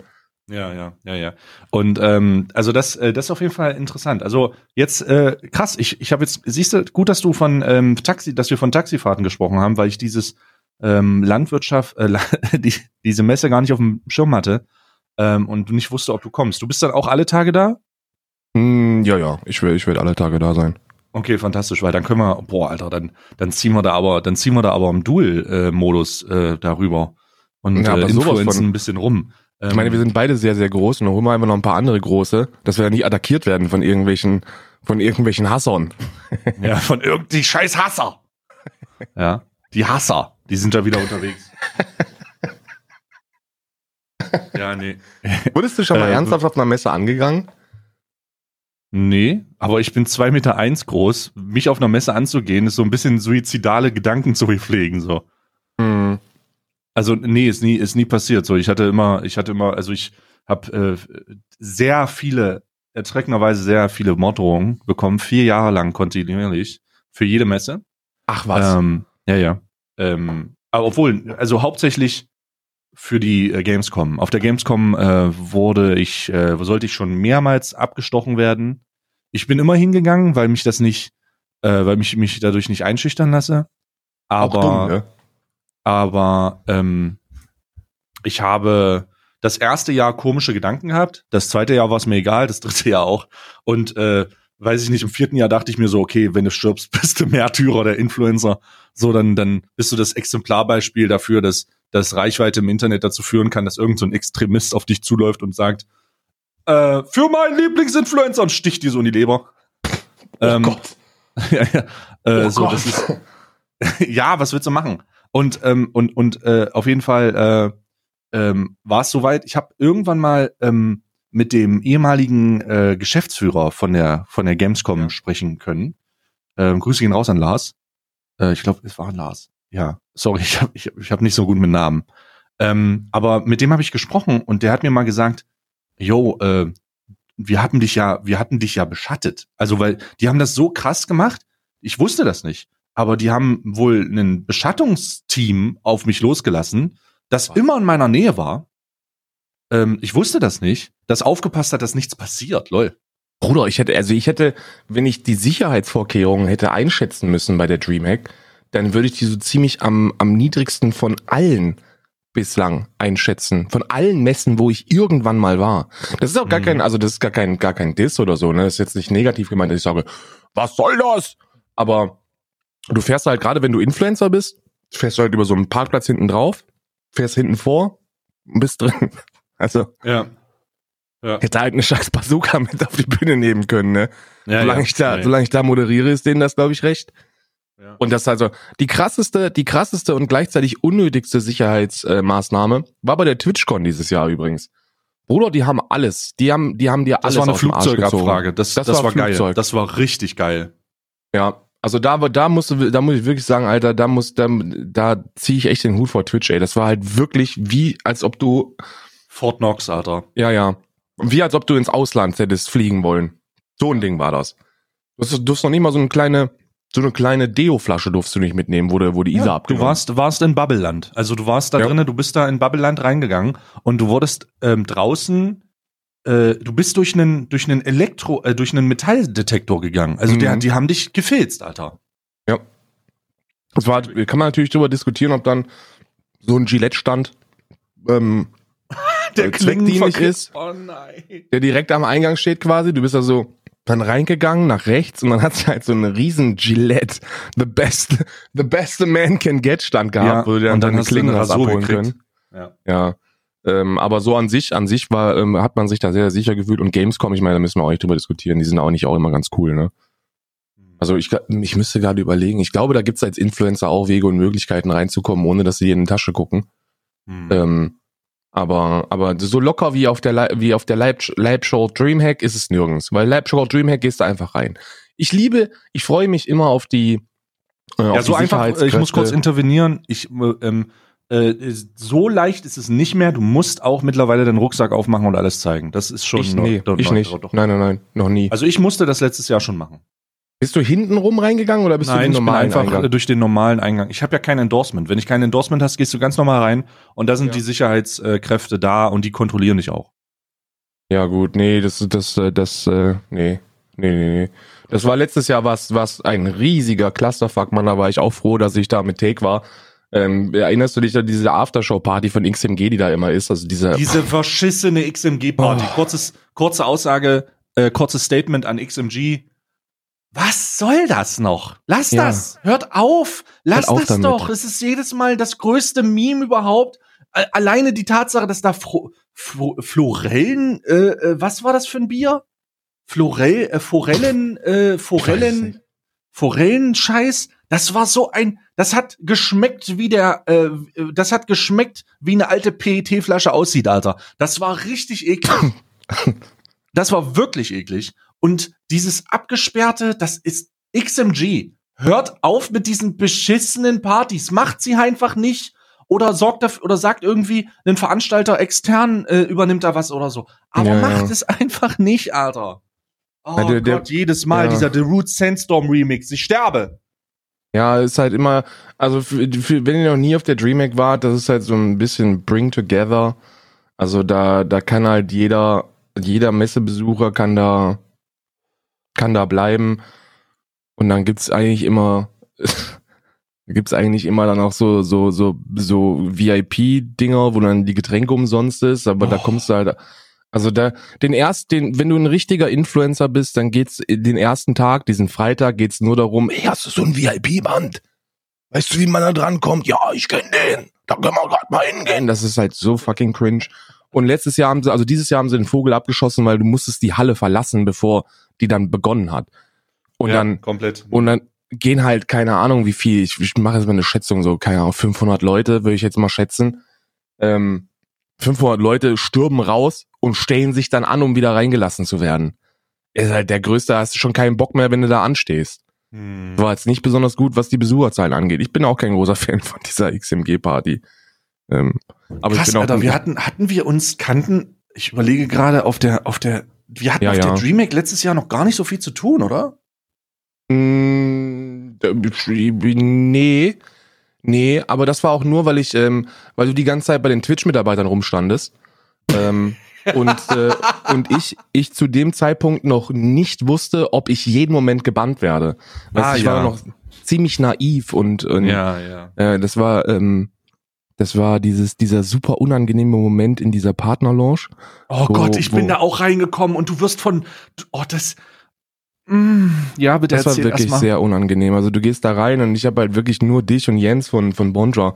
Ja, ja, ja, ja. Und ähm, also das, äh, das ist auf jeden Fall interessant. Also jetzt äh, krass. Ich, ich habe jetzt, siehst du, gut, dass du von ähm, Taxi, dass wir von Taxifahrten gesprochen haben, weil ich dieses ähm, Landwirtschaft, äh, die, diese Messe gar nicht auf dem Schirm hatte ähm, und nicht wusste, ob du kommst. Du bist dann auch alle Tage da? Mm, ja, ja. Ich will, ich will alle Tage da sein. Okay, fantastisch, weil dann können wir, boah, Alter, dann, dann ziehen wir da aber, dann ziehen wir da aber im Dual-Modus äh, darüber und ja, äh, influenzen ein bisschen rum. Ich meine, wir sind beide sehr, sehr groß und dann holen wir einfach noch ein paar andere große, dass wir da nicht attackiert werden von irgendwelchen, von irgendwelchen Hassern. Ja, von irgendwie scheiß Hasser. Ja, die Hasser, die sind da wieder unterwegs. ja, nee. Wurdest du schon mal äh, ernsthaft auf einer Messe angegangen? Nee, aber ich bin zwei Meter eins groß. Mich auf einer Messe anzugehen, ist so ein bisschen suizidale Gedanken zu pflegen, so. Mhm. Also nee, ist nie, ist nie passiert. So, ich hatte immer, ich hatte immer, also ich habe äh, sehr viele, erschreckenderweise sehr viele Morddrohungen bekommen, vier Jahre lang kontinuierlich für jede Messe. Ach was? Ähm, ja, ja. Ähm, aber obwohl, also hauptsächlich für die äh, Gamescom. Auf der Gamescom äh, wurde ich, äh, sollte ich schon mehrmals abgestochen werden. Ich bin immer hingegangen, weil mich das nicht, äh, weil mich mich dadurch nicht einschüchtern lasse. Aber dumm, ne? aber ähm, ich habe das erste Jahr komische Gedanken gehabt, das zweite Jahr war es mir egal, das dritte Jahr auch. Und äh, weiß ich nicht, im vierten Jahr dachte ich mir so, okay, wenn du stirbst, bist du Märtyrer oder Influencer. So, dann, dann bist du das Exemplarbeispiel dafür, dass, dass Reichweite im Internet dazu führen kann, dass irgendein so Extremist auf dich zuläuft und sagt, äh, für meinen Lieblingsinfluencer und sticht dir so in die Leber. Oh ähm, Gott. ja, ja. Äh, oh so, Gott. das ist. ja, was willst du machen? Und, ähm, und, und äh, auf jeden Fall äh, ähm, war es soweit. Ich habe irgendwann mal ähm, mit dem ehemaligen äh, Geschäftsführer von der von der Gamescom ja. sprechen können. Ähm, Grüße ihn raus an Lars. Äh, ich glaube, es war Lars. Ja, sorry, ich habe ich, ich hab nicht so gut mit Namen. Ähm, aber mit dem habe ich gesprochen und der hat mir mal gesagt, yo, äh, wir hatten dich ja, wir hatten dich ja beschattet. Also weil die haben das so krass gemacht. Ich wusste das nicht aber die haben wohl ein Beschattungsteam auf mich losgelassen, das Was? immer in meiner Nähe war. Ähm, ich wusste das nicht, das aufgepasst hat, dass nichts passiert, lol. Bruder, ich hätte, also ich hätte, wenn ich die Sicherheitsvorkehrungen hätte einschätzen müssen bei der Dreamhack, dann würde ich die so ziemlich am, am niedrigsten von allen bislang einschätzen. Von allen Messen, wo ich irgendwann mal war. Das ist auch gar mhm. kein, also das ist gar kein, gar kein Diss oder so, ne? Das ist jetzt nicht negativ gemeint, dass ich sage, was soll das? Aber du fährst halt gerade, wenn du Influencer bist, fährst du halt über so einen Parkplatz hinten drauf, fährst hinten vor und bist drin. Also. Ja. Ja. Hätte halt eine scheiß Bazooka mit auf die Bühne nehmen können, ne? Ja, solange ja. ich da, solange ich da moderiere, ist denen das, glaube ich, recht. Ja. Und das also die krasseste, die krasseste und gleichzeitig unnötigste Sicherheitsmaßnahme war bei der TwitchCon dieses Jahr übrigens. Bruder, die haben alles. Die haben, die haben dir alles. Das war eine Flugzeugabfrage. Das, das, das war, war geil. Das war richtig geil. Ja, Also da, da musst du, da muss ich wirklich sagen, Alter, da muss, da, da ziehe ich echt den Hut vor Twitch, ey. Das war halt wirklich wie, als ob du. Fort Knox, Alter. Ja, ja. Wie als ob du ins Ausland hättest fliegen wollen. So ein Ding war das. Du durfst noch nicht mal so eine kleine, so eine kleine Deo-Flasche durfst du nicht mitnehmen, wo, der, wo die Isa Ja, du abgenommen warst, warst in Bubbleland. Also du warst da Ja. drinnen, du bist da in Bubbleland reingegangen und du wurdest ähm, draußen, äh, du bist durch einen durch einen Elektro, äh, durch einen Metalldetektor gegangen. Also der, Mhm. die haben dich gefilzt, Alter. Das war, kann man natürlich darüber diskutieren, ob dann so ein Gillette-Stand, ähm, Der Äh, zweckdienlich ist. Oh nein. der direkt am Eingang steht quasi. Du bist also dann reingegangen nach rechts und dann hat's halt so einen riesen Gillette, the best, the best a man can get Stand gehabt, Ja, wo du dann dann deine Klingen eine hast abholen gekriegt. können. Ja. Ja. Ähm, aber so an sich, an sich war, ähm, hat man sich da sehr sicher gefühlt und Gamescom, ich meine, da müssen wir auch nicht drüber diskutieren, die sind auch nicht auch immer ganz cool, ne? Also ich, ich müsste gerade überlegen, ich glaube, da gibt's als Influencer auch Wege und Möglichkeiten reinzukommen, ohne dass sie dir in die Tasche gucken. Hm. Ähm, aber, aber so locker wie auf der, wie auf der Live Show Dreamhack ist es nirgends, weil Show Dreamhack gehst du einfach rein. Ich liebe, ich freue mich immer auf die, äh, ja, auf so die einfach, äh, ich muss kurz intervenieren. Ich, äh, ähm, äh, so leicht ist es nicht mehr. Du musst auch mittlerweile den Rucksack aufmachen und alles zeigen. Das ist schon. ich, noch- nee, doch- ich doch- nicht. doch- doch. Nein, nein, nein, noch nie. Also ich musste das letztes Jahr schon machen. Bist du hinten rum reingegangen oder bist du Nein, den ich bin normalen einfach Eingang? durch den normalen Eingang. Ich habe ja kein Endorsement. Wenn ich kein Endorsement hast, gehst du ganz normal rein und da sind Ja. die Sicherheitskräfte da und die kontrollieren dich auch. Ja gut, nee, das, das, äh, das, äh, nee, nee, nee, nee. Das war letztes Jahr was, was ein riesiger Clusterfuck, Mann. Da war ich auch froh, dass ich da mit Take war. Ähm, erinnerst du dich an diese Aftershow-Party von XMG, die da immer ist? Also diese, Diese verschissene XMG-Party. Oh. Kurzes, kurze Aussage, äh, kurzes Statement an XMG. Was soll das noch? Lass Ja. das. Hört auf. Lass Hört auf das damit. doch. Es ist jedes Mal das größte Meme überhaupt. Alleine die Tatsache, dass da Fro Fro Florellen, äh, äh, was war das für ein Bier? Florell, äh, Forellen, äh, Forellen. Forellenscheiß. Das war so ein, das hat geschmeckt wie der, äh, das hat geschmeckt wie eine alte PET-Flasche aussieht, Alter. Das war richtig eklig. das war wirklich eklig. Und dieses abgesperrte, das ist XMG. Hört auf mit diesen beschissenen Partys. Macht sie einfach nicht. Oder sorgt dafür, oder sagt irgendwie, ein Veranstalter extern äh, übernimmt da was oder so. Aber Ja, macht ja. es einfach nicht, Alter. Oh Ja, der- der- Gott, jedes Mal dieser The Root Sandstorm Remix. Ich sterbe. ja, ist halt immer, also für, für, wenn ihr noch nie auf der DreamHack wart, das ist halt so ein bisschen Bring Together. Also da, da kann halt jeder, jeder Messebesucher kann da, kann da bleiben. Und dann gibt's eigentlich immer, gibt's eigentlich immer dann auch so, so, so, so VIP-Dinger, wo dann die Getränke umsonst ist, aber da Oh. kommst du halt, also da, den erst, den, wenn du ein richtiger Influencer bist, dann geht's den ersten Tag, diesen Freitag, geht's nur darum, hey, hast du so ein VIP-Band? Weißt du, wie man da dran kommt? Ja, ich kenn den. Da können wir grad mal hingehen. Das ist halt so fucking cringe. Und letztes Jahr haben sie, also dieses Jahr haben sie den Vogel abgeschossen, weil du musstest die Halle verlassen, bevor die dann begonnen hat. Und dann, komplett. und dann gehen halt, keine Ahnung, wie viel, ich, ich mache jetzt mal eine Schätzung, so, keine Ahnung, 500 Leute, würde ich jetzt mal schätzen. Ähm, 500 Leute stürmen raus und stellen sich dann an, um wieder reingelassen zu werden. Ist halt der größte, hast du schon keinen Bock mehr, wenn du da anstehst. Hm. War jetzt nicht besonders gut, was die Besucherzahlen angeht. Ich bin auch kein großer Fan von dieser XMG-Party. Ähm, aber Krass, ich bin auch Alter, wir hatten, hatten wir uns kannten, ich überlege gerade auf der, auf der, wir hatten Ja, auf ja. der DreamHack letztes Jahr noch gar nicht so viel zu tun, oder? Mm, Nee, nee, aber das war auch nur, weil ich, ähm, weil du die ganze Zeit bei den Twitch-Mitarbeitern rumstandest. ähm, und äh, und ich, ich zu dem Zeitpunkt noch nicht wusste, ob ich jeden Moment gebannt werde. Ah, ich ja. war noch ziemlich naiv und, und ja. äh, das war, ähm, das war dieses, dieser super unangenehme Moment in dieser Partnerlounge. Oh Wo- Gott, ich wo- bin da auch reingekommen und du wirst von, oh, das, mm, ja, bitte Das war wirklich sehr unangenehm. Also du gehst da rein und ich habe halt wirklich nur dich und Jens von, von Bonjour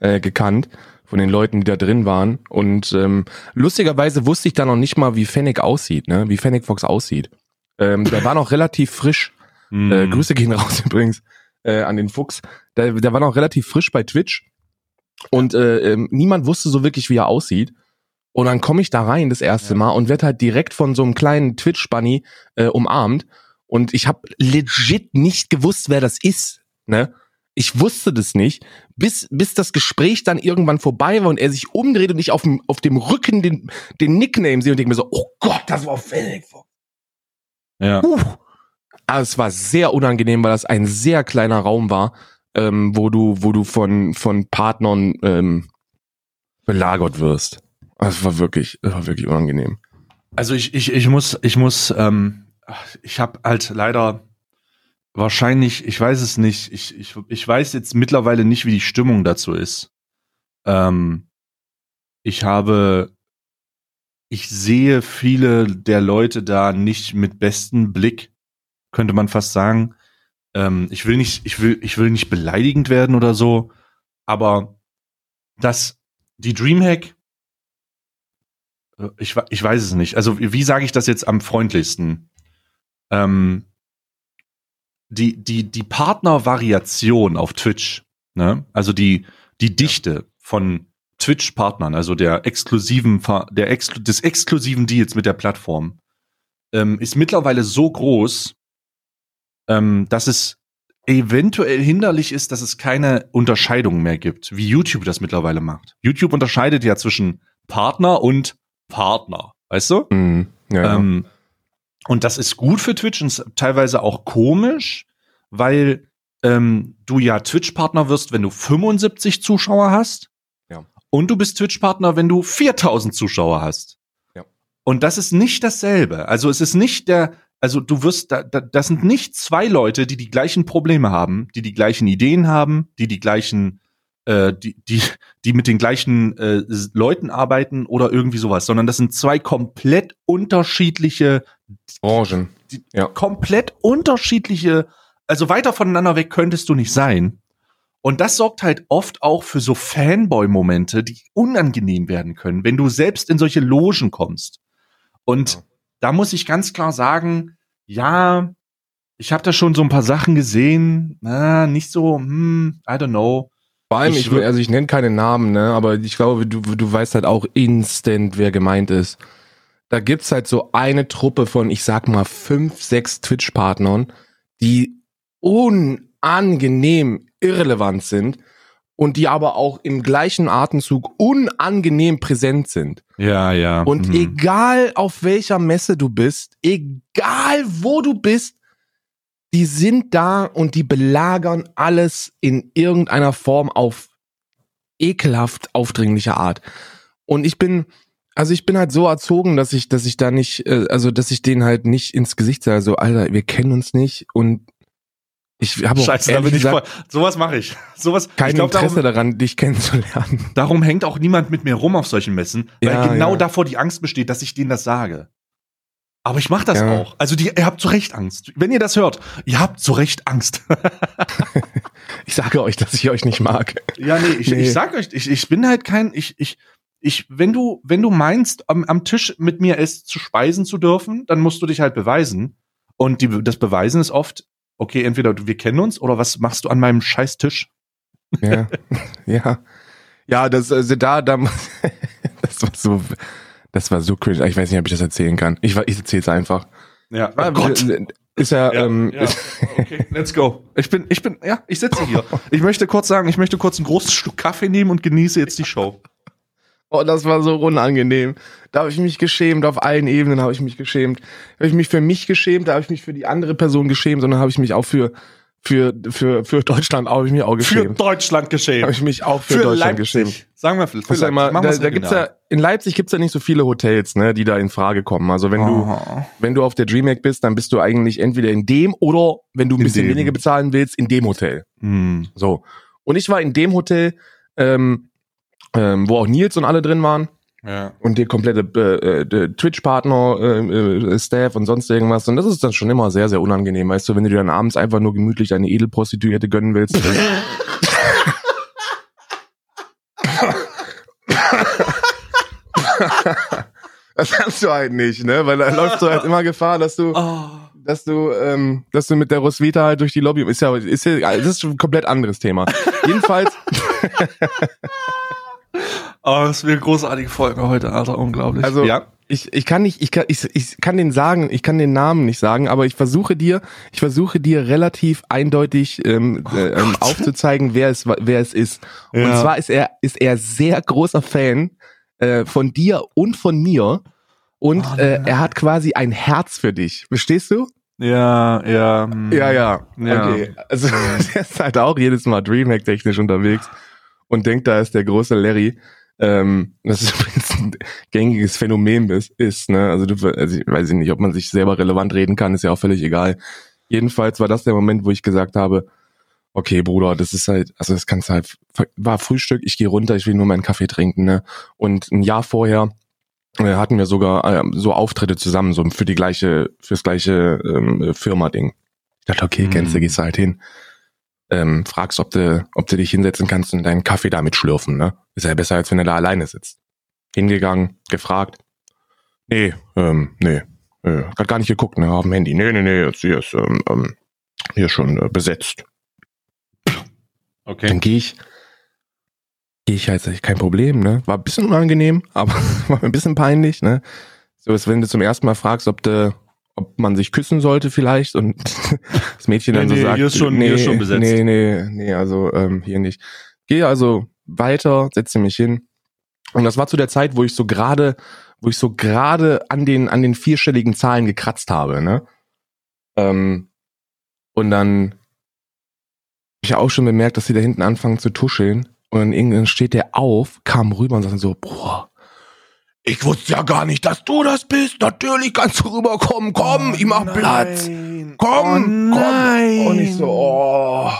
äh, gekannt, von den Leuten, die da drin waren. Und ähm, lustigerweise wusste ich da noch nicht mal, wie Fennec aussieht, ne? wie Fennec Fox aussieht. Ähm, der war noch relativ frisch. Mm. Äh, Grüße gehen raus übrigens äh, an den Fuchs. Der, der war noch relativ frisch bei Twitch. Und äh, ähm, niemand wusste so wirklich, wie er aussieht. Und dann komme ich da rein das erste Ja. Mal und werd halt direkt von so einem kleinen Twitch-Bunny äh, umarmt. Und ich habe legit nicht gewusst, wer das ist. Ne? Ich wusste das nicht, bis, bis das Gespräch dann irgendwann vorbei war und er sich umdreht und ich auf dem, auf dem Rücken den, den Nickname sehe und denke mir so, oh Gott, das war Fox. Ja. Uh. Aber es war sehr unangenehm, weil das ein sehr kleiner Raum war, ähm, wo du, wo du von, von Partnern ähm, belagert wirst. Das war wirklich, das war wirklich unangenehm. Also ich, ich, ich muss, ich muss, ähm, ich habe halt leider wahrscheinlich, ich weiß es nicht, ich, ich, ich weiß jetzt mittlerweile nicht, wie die Stimmung dazu ist. Ähm, ich habe, ich sehe viele der Leute da nicht mit bestem Blick, könnte man fast sagen. Ähm, ich will nicht, ich will, ich will nicht beleidigend werden oder so, aber dass die Dreamhack, äh, ich, ich weiß es nicht. Also wie, wie sage ich das jetzt am freundlichsten? Ähm, die, die, die Partnervariation auf Twitch, ne? also die, die Dichte von Twitch-Partnern, also der exklusiven, der Exklu des exklusiven Deals mit der Plattform, ähm, ist mittlerweile so groß, ähm, dass es eventuell hinderlich ist, dass es keine Unterscheidung mehr gibt, wie YouTube das mittlerweile macht. YouTube unterscheidet ja zwischen Partner und Partner, weißt du? Mhm. Ja, ja. Ähm, und das ist gut für Twitch und ist teilweise auch komisch, weil ähm, du ja Twitch-Partner wirst, wenn du 75 Zuschauer hast. Ja. Und du bist Twitch-Partner, wenn du 4000 Zuschauer hast. Ja. Und das ist nicht dasselbe. Also es ist nicht der, also du wirst, da, da, das sind nicht zwei Leute, die die gleichen Probleme haben, die die gleichen Ideen haben, die die gleichen, äh, die, die, die mit den gleichen äh, Leuten arbeiten oder irgendwie sowas, sondern das sind zwei komplett unterschiedliche Branchen. Die, ja. Komplett unterschiedliche, also weiter voneinander weg könntest du nicht sein. Und das sorgt halt oft auch für so Fanboy-Momente, die unangenehm werden können, wenn du selbst in solche Logen kommst. Und ja. Da muss ich ganz klar sagen, ja, ich habe da schon so ein paar Sachen gesehen, na, nicht so, hm, I don't know. Vor allem, ich, ich also ich nenne keine Namen, ne, aber ich glaube, du, du weißt halt auch instant, wer gemeint ist. Da gibt's halt so eine Truppe von, ich sag mal, fünf, sechs Twitch-Partnern, die unangenehm irrelevant sind und die aber auch im gleichen Atemzug unangenehm präsent sind. Ja, ja. Und mhm. egal auf welcher Messe du bist, egal wo du bist, die sind da und die belagern alles in irgendeiner Form auf ekelhaft aufdringliche Art. Und ich bin, also ich bin halt so erzogen, dass ich, dass ich da nicht, äh, also dass ich denen halt nicht ins Gesicht sage, so, Alter, wir kennen uns nicht und ich habe Scheiße, da bin ich voll. Sowas mache ich. Sowas. Kein ich glaub, Interesse darum, daran, dich kennenzulernen. Darum hängt auch niemand mit mir rum auf solchen Messen, weil ja, genau ja. davor die Angst besteht, dass ich denen das sage. Aber ich mache das ja. auch. Also die, ihr habt zu Recht Angst. Wenn ihr das hört, ihr habt zu Recht Angst. ich sage euch, dass ich euch nicht mag. Ja, nee, ich, nee. ich sag euch, ich, ich bin halt kein, ich, ich, ich, wenn du, wenn du meinst, am, am Tisch mit mir es zu speisen zu dürfen, dann musst du dich halt beweisen. Und die, das Beweisen ist oft, okay, entweder wir kennen uns oder was machst du an meinem Scheißtisch? Ja, ja. Ja, das, also da, da, das war so, das war so cringe. Ich weiß nicht, ob ich das erzählen kann. Ich, ich erzähl's einfach. Ja, oh Gott. Ist ja, ja, ähm, ja. okay, let's go. Ich bin, ich bin, ja, ich sitze hier. Ich möchte kurz sagen, ich möchte kurz ein großes Stück Kaffee nehmen und genieße jetzt die Show. Oh, das war so unangenehm. Da habe ich mich geschämt, auf allen Ebenen habe ich mich geschämt. Da habe ich mich für mich geschämt, da habe ich mich für die andere Person geschämt, sondern habe ich mich auch für für für für Deutschland habe ich mich auch geschämt. Für Deutschland geschämt. Habe ich mich auch für, für Deutschland Leipzig. geschämt. Sagen wir für, Leipzig. Mal, da, da gibt's ja in Leipzig gibt's ja nicht so viele Hotels, ne, die da in Frage kommen. Also wenn oh. du wenn du auf der DreamHack bist, dann bist du eigentlich entweder in dem oder wenn du ein in bisschen dem. weniger bezahlen willst, in dem Hotel. Hm. So. Und ich war in dem Hotel, ähm, ähm, wo auch Nils und alle drin waren. Ja. Und die komplette äh, äh, Twitch-Partner, äh, äh, und sonst irgendwas. Und das ist dann schon immer sehr, sehr unangenehm, weißt du, wenn du dir dann abends einfach nur gemütlich eine Edelprostituierte gönnen willst. das kannst du halt nicht, ne? Weil da läufst du halt immer Gefahr, dass du, oh. dass du, ähm, dass du mit der Roswitha halt durch die Lobby, ist ja, ist ja, das ist ein komplett anderes Thema. Jedenfalls. Oh, das wird eine großartige Folge heute, Alter, unglaublich. Also, ja. Ich, ich kann nicht, ich kann, ich, ich kann den sagen, ich kann den Namen nicht sagen, aber ich versuche dir, ich versuche dir relativ eindeutig ähm, oh äh, ähm, aufzuzeigen, wer es, wer es ist. Ja. Und zwar ist er, ist er sehr großer Fan äh, von dir und von mir. Und oh, äh, er hat quasi ein Herz für dich. Verstehst du? Ja, ja. Hm. Ja, ja. ja. Okay. Also der ist halt auch jedes Mal Dreamhack technisch unterwegs und denkt, da ist der große Larry. Ähm, das ist übrigens ein gängiges Phänomen ist, ist ne? Also du, also ich weiß nicht, ob man sich selber relevant reden kann, ist ja auch völlig egal. Jedenfalls war das der Moment, wo ich gesagt habe, okay, Bruder, das ist halt, also das kannst halt, war Frühstück, ich gehe runter, ich will nur meinen Kaffee trinken, ne? Und ein Jahr vorher äh, hatten wir sogar äh, so Auftritte zusammen, so für die gleiche, fürs gleiche ähm, Firma-Ding. Ich dachte, okay, kennst du, mhm. gehst halt hin ähm, fragst, ob du, ob du dich hinsetzen kannst und deinen Kaffee damit schlürfen, ne? Ist ja besser, als wenn du da alleine sitzt. Hingegangen, gefragt. Nee, ähm, nee. Äh, hat gar nicht geguckt, ne, auf dem Handy. Nee, nee, nee, jetzt hier ist ähm, ähm, hier schon äh, besetzt. Okay. Dann gehe ich, gehe ich halt, kein Problem, ne? War ein bisschen unangenehm, aber war ein bisschen peinlich, ne? So, als wenn du zum ersten Mal fragst, ob du ob man sich küssen sollte vielleicht und das Mädchen dann nee, so nee, sagt, hier ist schon, nee, hier ist schon besetzt. nee, nee, nee, also ähm, hier nicht. Gehe also weiter, setze mich hin und das war zu der Zeit, wo ich so gerade, wo ich so gerade an den an den vierstelligen Zahlen gekratzt habe, ne? Ähm, und dann hab ich auch schon bemerkt, dass sie da hinten anfangen zu tuscheln und dann irgendwann steht der auf, kam rüber und sagt so, boah, ich wusste ja gar nicht, dass du das bist. Natürlich kannst du rüberkommen. Komm, oh, ich mach nein. Platz. Komm, oh, komm. Und ich so, oh.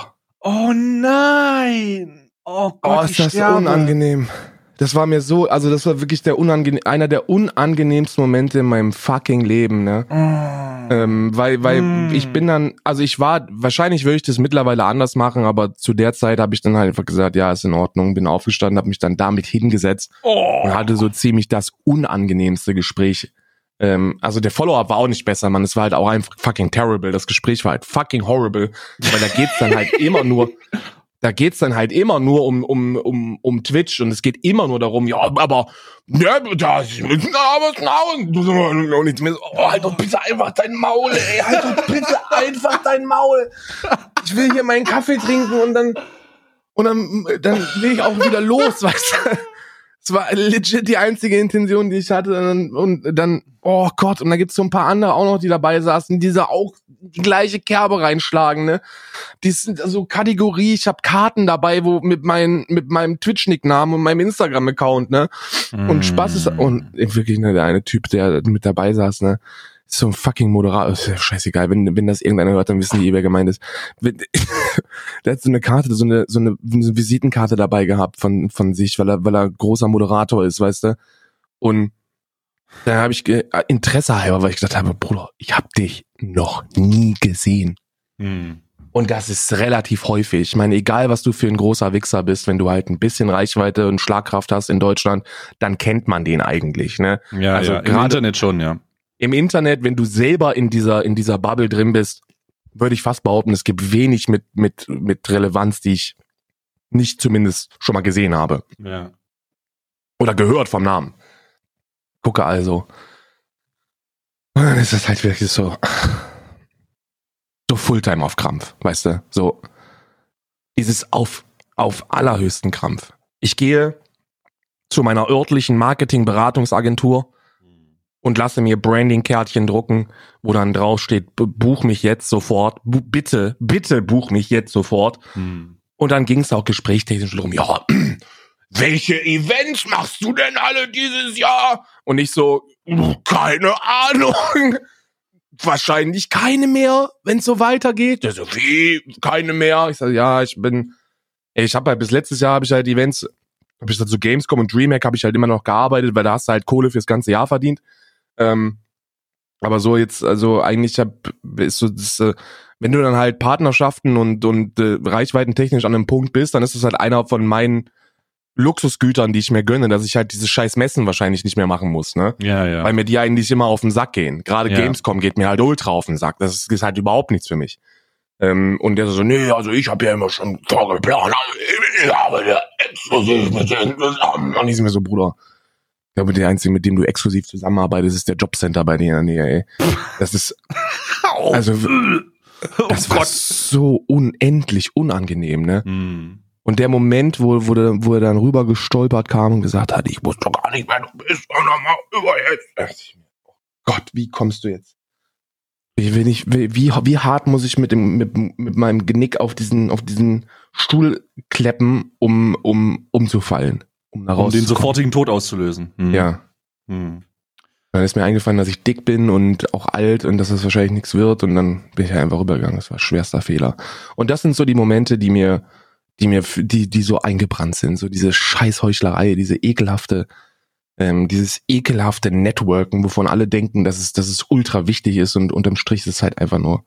Oh nein. Oh Gott, oh, ist das sterbe. unangenehm. Das war mir so, also das war wirklich der unangenehm, einer der unangenehmsten Momente in meinem fucking Leben, ne? Mm. Ähm, weil, weil mm. ich bin dann, also ich war, wahrscheinlich würde ich das mittlerweile anders machen, aber zu der Zeit habe ich dann halt einfach gesagt, ja, ist in Ordnung, bin aufgestanden, habe mich dann damit hingesetzt oh. und hatte so ziemlich das unangenehmste Gespräch. Ähm, also der Follow-up war auch nicht besser, man. Es war halt auch einfach fucking terrible. Das Gespräch war halt fucking horrible, weil da geht's dann halt immer nur da geht's dann halt immer nur um, um, um, um Twitch und es geht immer nur darum, ja, aber, ja, da ist aber und ich mir oh, halt doch bitte einfach dein Maul, ey, halt doch bitte einfach dein Maul. Ich will hier meinen Kaffee trinken und dann, und dann, dann will ich auch wieder los, weißt du. Es war legit die einzige Intention, die ich hatte. Und dann, oh Gott, und da gibt's so ein paar andere auch noch, die dabei saßen, die da auch die gleiche Kerbe reinschlagen, ne? Die sind so Kategorie, ich habe Karten dabei, wo mit meinem mit meinem Twitch-Nicknamen und meinem Instagram-Account, ne? Und mm. Spaß ist und wirklich, ne, der eine Typ, der mit dabei saß, ne? so ein fucking Moderator, ist ja scheißegal, wenn, wenn das irgendeiner hört, dann wissen die, wer gemeint ist. der hat so eine Karte, so eine, so eine Visitenkarte dabei gehabt von, von sich, weil er, weil er großer Moderator ist, weißt du? Und da habe ich Interesse halber, weil ich gesagt habe, Bruder, ich habe dich noch nie gesehen. Hm. Und das ist relativ häufig. Ich meine, egal was du für ein großer Wichser bist, wenn du halt ein bisschen Reichweite und Schlagkraft hast in Deutschland, dann kennt man den eigentlich, ne? Ja, also ja. im Internet schon, ja im Internet, wenn du selber in dieser, in dieser Bubble drin bist, würde ich fast behaupten, es gibt wenig mit, mit, mit Relevanz, die ich nicht zumindest schon mal gesehen habe. Ja. Oder gehört vom Namen. Gucke also. Und dann ist das halt wirklich so, so Fulltime auf Krampf, weißt du? So, dieses auf, auf allerhöchsten Krampf. Ich gehe zu meiner örtlichen Marketing-Beratungsagentur und lasse mir Branding-Kärtchen drucken, wo dann drauf steht, buch mich jetzt sofort, bu bitte, bitte buch mich jetzt sofort. Hm. Und dann ging es auch gesprächstechnisch darum, ja, welche Events machst du denn alle dieses Jahr? Und ich so, keine Ahnung. Wahrscheinlich keine mehr, wenn es so weitergeht. Der so, wie? Keine mehr? Ich sage, ja, ich bin, ich habe halt bis letztes Jahr habe ich halt Events, habe ich halt so Gamescom und Dreamhack habe ich halt immer noch gearbeitet, weil da hast du halt Kohle fürs ganze Jahr verdient. Ähm, aber so jetzt, also eigentlich hab, ist so, das, äh, wenn du dann halt Partnerschaften und, und äh, reichweitentechnisch an einem Punkt bist, dann ist das halt einer von meinen Luxusgütern, die ich mir gönne, dass ich halt dieses scheiß Messen wahrscheinlich nicht mehr machen muss, ne? Ja, ja. Weil mir die eigentlich immer auf den Sack gehen. Gerade ja. Gamescom geht mir halt ultra auf den Sack. Das ist, ist halt überhaupt nichts für mich. Ähm, und der so, nee, also ich habe ja immer schon vorgeplant, ich arbeite exklusiv mit denen zusammen. Und ich mir so, Bruder, Ich glaube, der einzige, mit dem du exklusiv zusammenarbeitest, ist der Jobcenter bei dir in der Nähe, ey. Das ist, also, das war so unendlich unangenehm, ne? Hm. Und der Moment, wo, wo, der, wo er dann rüber gestolpert kam und gesagt hat, ich muss doch gar nicht mehr, du bist doch noch mal über jetzt. Oh Gott, wie kommst du jetzt? Ich will nicht, wie, wie wie hart muss ich mit dem, mit, mit meinem Genick auf diesen, auf diesen Stuhl kleppen, um, um, umzufallen? Um, Um den sofortigen Tod auszulösen. Hm. Ja. Hm. Dann ist mir eingefallen, dass ich dick bin und auch alt und dass es wahrscheinlich nichts wird und dann bin ich einfach rübergegangen. Das war schwerster Fehler. Und das sind so die Momente, die mir, die mir, die, die so eingebrannt sind. So diese Scheißheuchlerei, diese ekelhafte, ähm, dieses ekelhafte Networken, wovon alle denken, dass es, dass es ultra wichtig ist und unterm Strich ist es halt einfach nur.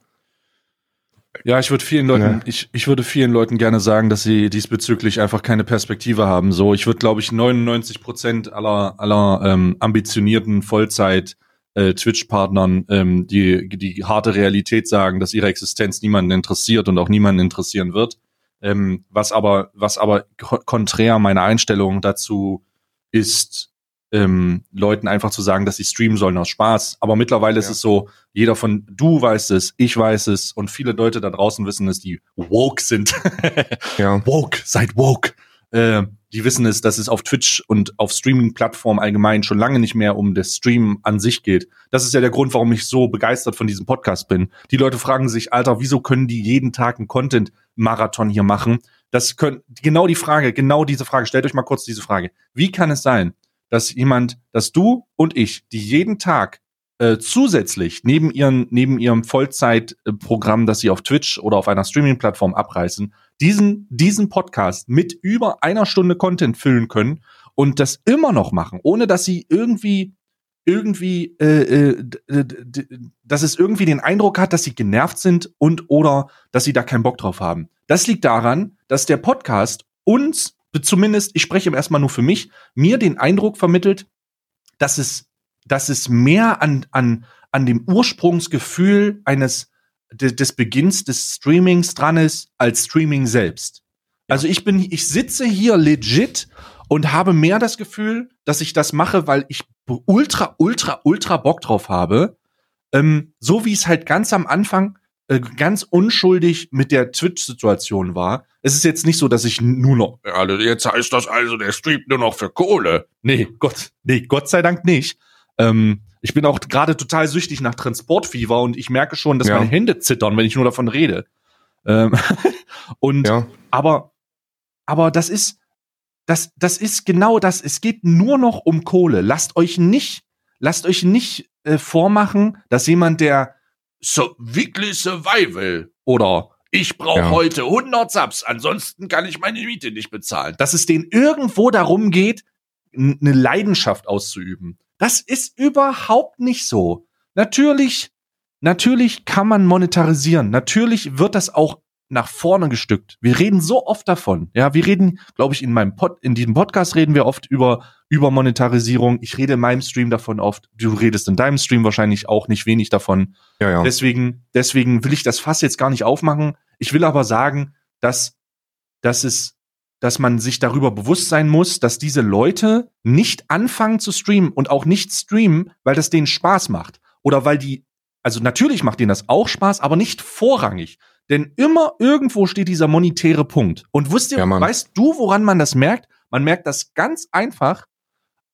Ja, ich würde vielen Leuten, Ja. ich, ich würde vielen Leuten gerne sagen, dass sie diesbezüglich einfach keine Perspektive haben. So, ich würde, glaube ich, 99 Prozent aller aller ähm, ambitionierten Vollzeit äh, Twitch-Partnern ähm, die die harte Realität sagen, dass ihre Existenz niemanden interessiert und auch niemanden interessieren wird. Ähm, was aber was aber ko- konträr meiner Einstellung dazu ist, ähm, Leuten einfach zu sagen, dass sie streamen sollen aus Spaß. Aber mittlerweile ist Ja. es so, jeder von du weißt es, ich weiß es und viele Leute da draußen wissen es, die woke sind. Ja. woke, seid woke. Äh, die wissen es, dass es auf Twitch und auf Streaming-Plattformen allgemein schon lange nicht mehr um das Stream an sich geht. Das ist ja der Grund, warum ich so begeistert von diesem Podcast bin. Die Leute fragen sich, Alter, wieso können die jeden Tag einen Content-Marathon hier machen? Das können, genau die Frage, genau diese Frage, stellt euch mal kurz diese Frage. Wie kann es sein, dass jemand, dass du und ich, die jeden Tag äh, zusätzlich neben ihren neben ihrem Vollzeitprogramm, das sie auf Twitch oder auf einer Streaming-Plattform abreißen, diesen diesen Podcast mit über einer Stunde Content füllen können und das immer noch machen, ohne dass sie irgendwie irgendwie äh, äh, d- dass es irgendwie den Eindruck hat, dass sie genervt sind und oder dass sie da keinen Bock drauf haben. Das liegt daran, dass der Podcast uns zumindest, ich spreche erstmal nur für mich, mir den Eindruck vermittelt, dass es, dass es mehr an, an, an dem Ursprungsgefühl eines de, des Beginns des Streamings dran ist als Streaming selbst. Also ich bin, ich sitze hier legit und habe mehr das Gefühl, dass ich das mache, weil ich ultra, ultra, ultra Bock drauf habe. Ähm, so wie es halt ganz am Anfang äh, ganz unschuldig mit der Twitch-Situation war. Es ist jetzt nicht so, dass ich nur noch, ja, jetzt heißt das also, der streamt nur noch für Kohle. Nee, Gott, nee, Gott sei Dank nicht. Ähm, ich bin auch gerade total süchtig nach Transportfieber und ich merke schon, dass Ja. meine Hände zittern, wenn ich nur davon rede. Ähm, und Ja. aber, aber das ist, das, das ist genau das. Es geht nur noch um Kohle. Lasst euch nicht, lasst euch nicht äh, vormachen, dass jemand, der so wirklich Survival oder ich brauche Ja. heute 100 Subs, ansonsten kann ich meine Miete nicht bezahlen. Dass es denen irgendwo darum geht, eine Leidenschaft auszuüben. Das ist überhaupt nicht so. Natürlich, natürlich kann man monetarisieren. Natürlich wird das auch nach vorne gestückt. Wir reden so oft davon. Ja, wir reden, glaube ich, in meinem Pod, in diesem Podcast reden wir oft über, über Monetarisierung. Ich rede in meinem Stream davon oft. Du redest in deinem Stream wahrscheinlich auch nicht wenig davon. Ja, ja. Deswegen, deswegen will ich das Fass jetzt gar nicht aufmachen. Ich will aber sagen, dass, dass es, dass man sich darüber bewusst sein muss, dass diese Leute nicht anfangen zu streamen und auch nicht streamen, weil das denen Spaß macht. Oder weil die, also natürlich macht denen das auch Spaß, aber nicht vorrangig. Denn immer irgendwo steht dieser monetäre Punkt. Und wisst ihr, Ja, weißt du, woran man das merkt? Man merkt das ganz einfach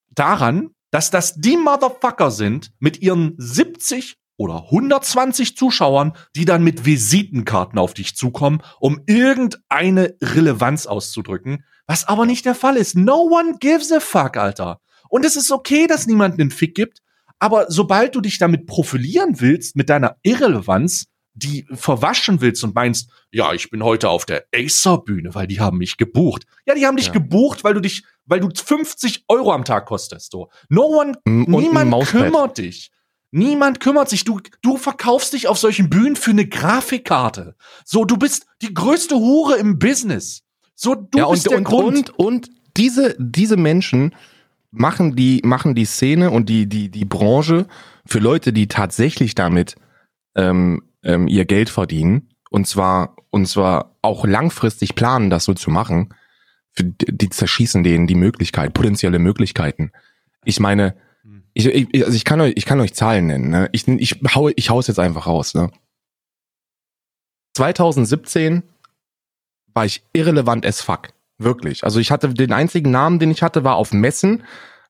daran, dass das die Motherfucker sind mit ihren 70 oder 120 Zuschauern, die dann mit Visitenkarten auf dich zukommen, um irgendeine Relevanz auszudrücken, was aber nicht der Fall ist. No one gives a fuck, Alter. Und es ist okay, dass niemand einen Fick gibt, aber sobald du dich damit profilieren willst, mit deiner Irrelevanz, die verwaschen willst und meinst, ja, ich bin heute auf der Acer-Bühne, weil die haben mich gebucht. Ja, die haben dich Ja. gebucht, weil du dich, weil du 50 Euro am Tag kostest. So. No one, Und niemand kümmert dich. Niemand kümmert sich. Du, du verkaufst dich auf solchen Bühnen für eine Grafikkarte. So, du bist die größte Hure im Business. So, du ja, bist und, der und, Grund. und, und diese, diese Menschen machen die, machen die Szene und die, die, die Branche für Leute, die tatsächlich damit ähm, ähm, ihr Geld verdienen und zwar, und zwar auch langfristig planen, das so zu machen, für, die zerschießen denen die Möglichkeit, potenzielle Möglichkeiten. Ich meine. Ich, ich, also ich kann euch, ich kann euch Zahlen nennen. Ne? Ich, ich hau, ich hau's jetzt einfach raus. Ne? 2017 war ich irrelevant as fuck. Wirklich. Also ich hatte den einzigen Namen, den ich hatte, war auf Messen,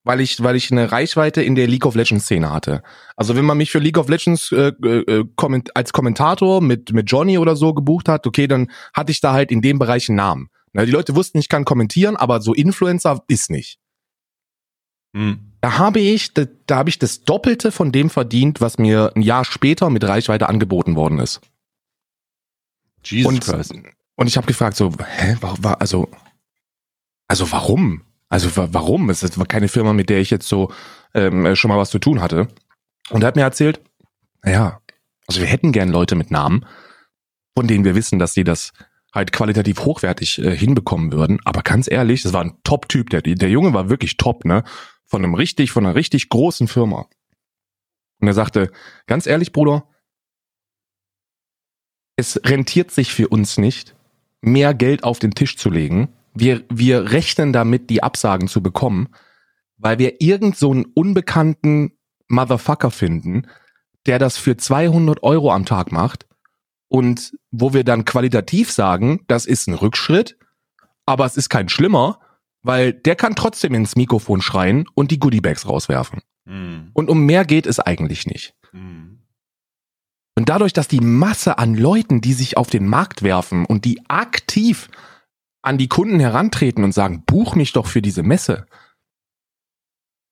weil ich, weil ich eine Reichweite in der League of Legends Szene hatte. Also wenn man mich für League of Legends äh, äh, komment als Kommentator mit, mit Johnny oder so gebucht hat, okay, dann hatte ich da halt in dem Bereich einen Namen. Na, die Leute wussten, ich kann kommentieren, aber so Influencer ist nicht. Hm. Da habe ich, da, da habe ich das Doppelte von dem verdient, was mir ein Jahr später mit Reichweite angeboten worden ist. Jesus und, Christ. Und ich habe gefragt so, hä, war, also, also warum? Also warum? Es ist keine Firma, mit der ich jetzt so ähm, schon mal was zu tun hatte. Und er hat mir erzählt, naja, also wir hätten gern Leute mit Namen, von denen wir wissen, dass sie das halt qualitativ hochwertig äh, hinbekommen würden. Aber ganz ehrlich, das war ein Top-Typ. Der, der Junge war wirklich top, ne? Von einem richtig, von einer richtig großen Firma. Und er sagte, ganz ehrlich, Bruder, es rentiert sich für uns nicht, mehr Geld auf den Tisch zu legen. Wir, wir rechnen damit, die Absagen zu bekommen, weil wir irgend so einen unbekannten Motherfucker finden, der das für 200 Euro am Tag macht und wo wir dann qualitativ sagen, das ist ein Rückschritt, aber es ist kein schlimmer, weil der kann trotzdem ins Mikrofon schreien und die Goodiebags rauswerfen. Mhm. Und um mehr geht es eigentlich nicht. Mhm. Und dadurch, dass die Masse an Leuten, die sich auf den Markt werfen und die aktiv an die Kunden herantreten und sagen, buch mich doch für diese Messe.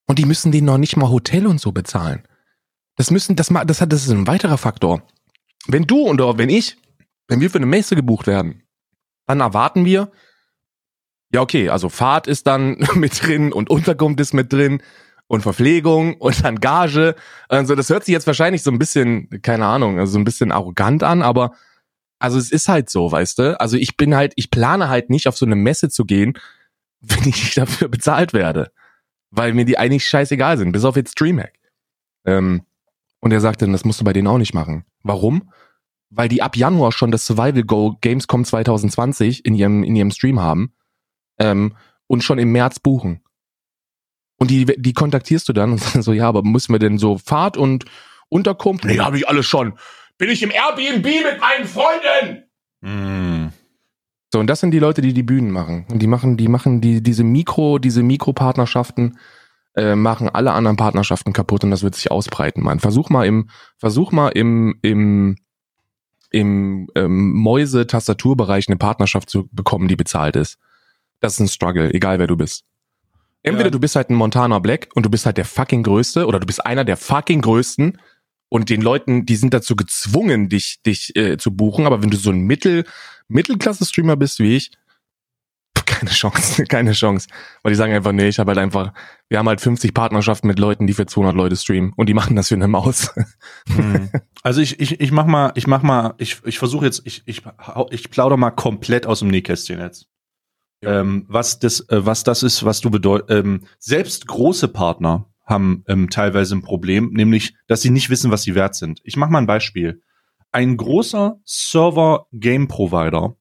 Und die müssen denen noch nicht mal Hotel und so bezahlen. Das müssen, das, das, hat, das ist ein weiterer Faktor. Wenn du oder wenn ich, wenn wir für eine Messe gebucht werden, dann erwarten wir, ja okay, also Fahrt ist dann mit drin und Unterkunft ist mit drin und Verpflegung und dann Gage. Also das hört sich jetzt wahrscheinlich so ein bisschen, keine Ahnung, also so ein bisschen arrogant an, aber also es ist halt so, weißt du? Also ich bin halt, ich plane halt nicht auf so eine Messe zu gehen, wenn ich nicht dafür bezahlt werde. Weil mir die eigentlich scheißegal sind, bis auf jetzt Dreamhack. Ähm, und er sagte, das musst du bei denen auch nicht machen. Warum? Weil die ab Januar schon das Survival Go Gamescom 2020 in ihrem, in ihrem Stream haben ähm, und schon im März buchen. Und die, die kontaktierst du dann und sagst so, ja, aber müssen wir denn so Fahrt und Unterkunft? Nee, habe ich alles schon. Bin ich im Airbnb mit meinen Freunden? Mm. So, und das sind die Leute, die die Bühnen machen. Und die machen, die machen die, diese Mikro, diese Mikropartnerschaften, äh, machen alle anderen Partnerschaften kaputt und das wird sich ausbreiten, Mann. Versuch mal im, versuch mal im, im, im ähm, Mäuse-Tastaturbereich eine Partnerschaft zu bekommen, die bezahlt ist. Das ist ein Struggle, egal wer du bist. Entweder ja. du bist halt ein Montana Black und du bist halt der fucking Größte oder du bist einer der fucking Größten und den Leuten, die sind dazu gezwungen, dich, dich äh, zu buchen. Aber wenn du so ein Mittel, Mittelklasse-Streamer bist wie ich, keine Chance, keine Chance. Weil die sagen einfach, nee, ich habe halt einfach, wir haben halt 50 Partnerschaften mit Leuten, die für 200 Leute streamen und die machen das für eine Maus. Hm. Also ich, ich, ich mach mal, ich mach mal, ich, ich versuche jetzt, ich, ich, ich plauder mal komplett aus dem Nähkästchen jetzt ähm, was das, äh, was das ist, was du bedeutest. Ähm, selbst große Partner haben ähm, teilweise ein Problem, nämlich, dass sie nicht wissen, was sie wert sind. Ich mache mal ein Beispiel. Ein großer Server-Game-Provider,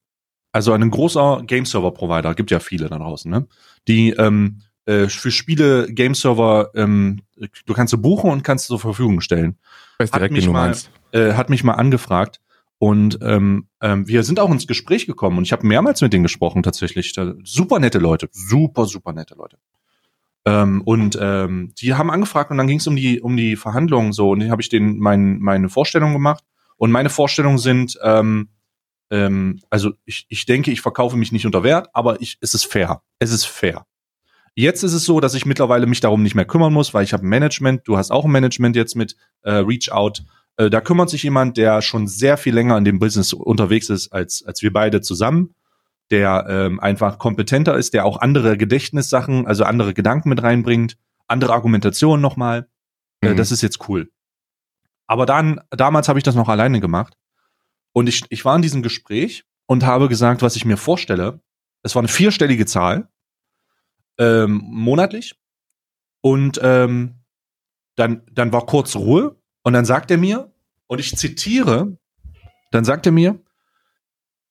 also ein großer Game-Server-Provider, gibt ja viele da draußen, ne? Die ähm, äh, für Spiele Game-Server, ähm, du kannst du buchen und kannst zur Verfügung stellen. Weiß direkt, hat mich mal, äh, hat mich mal angefragt, und ähm, ähm, wir sind auch ins Gespräch gekommen und ich habe mehrmals mit denen gesprochen tatsächlich. Super nette Leute, super, super nette Leute. Ähm, und ähm, die haben angefragt und dann ging es um die um die Verhandlungen so. Und dann habe ich denen mein, meine Vorstellung gemacht. Und meine Vorstellungen sind ähm, ähm, also ich, ich denke ich verkaufe mich nicht unter Wert aber ich es ist fair. Es ist fair. Jetzt ist es so dass ich mittlerweile mich darum nicht mehr kümmern muss weil ich habe ein Management. Du hast auch ein Management jetzt mit äh, Reach Out äh, da kümmert sich jemand, der schon sehr viel länger in dem Business unterwegs ist als, als wir beide zusammen, der ähm, einfach kompetenter ist, der auch andere Gedächtnissachen, also andere Gedanken mit reinbringt, andere Argumentationen nochmal. Äh, mhm. das ist jetzt cool. Aber dann, damals habe ich das noch alleine gemacht. Und ich, ich war in diesem Gespräch und habe gesagt, was ich mir vorstelle. Es war eine vierstellige Zahl ähm, monatlich. Und ähm, dann, dann war kurz Ruhe und dann sagt er mir, und ich zitiere, dann sagt er mir,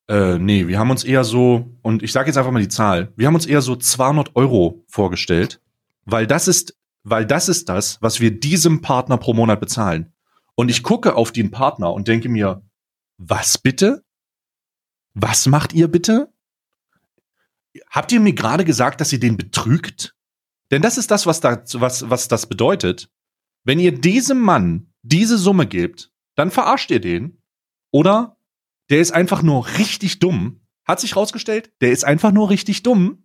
äh, nee, wir haben uns eher so, und ich sage jetzt einfach mal die Zahl, wir haben uns eher so 200 Euro vorgestellt, weil das ist weil das ist das, was wir diesem Partner pro Monat bezahlen. Und ich gucke auf den Partner und denke mir, was bitte? Was macht ihr bitte? Habt ihr mir gerade gesagt, dass ihr den betrügt? Denn das ist das, was, da, was, was das bedeutet. Wenn ihr diesem Mann diese Summe gebt, dann verarscht ihr den. Oder der ist einfach nur richtig dumm. Hat sich rausgestellt, der ist einfach nur richtig dumm.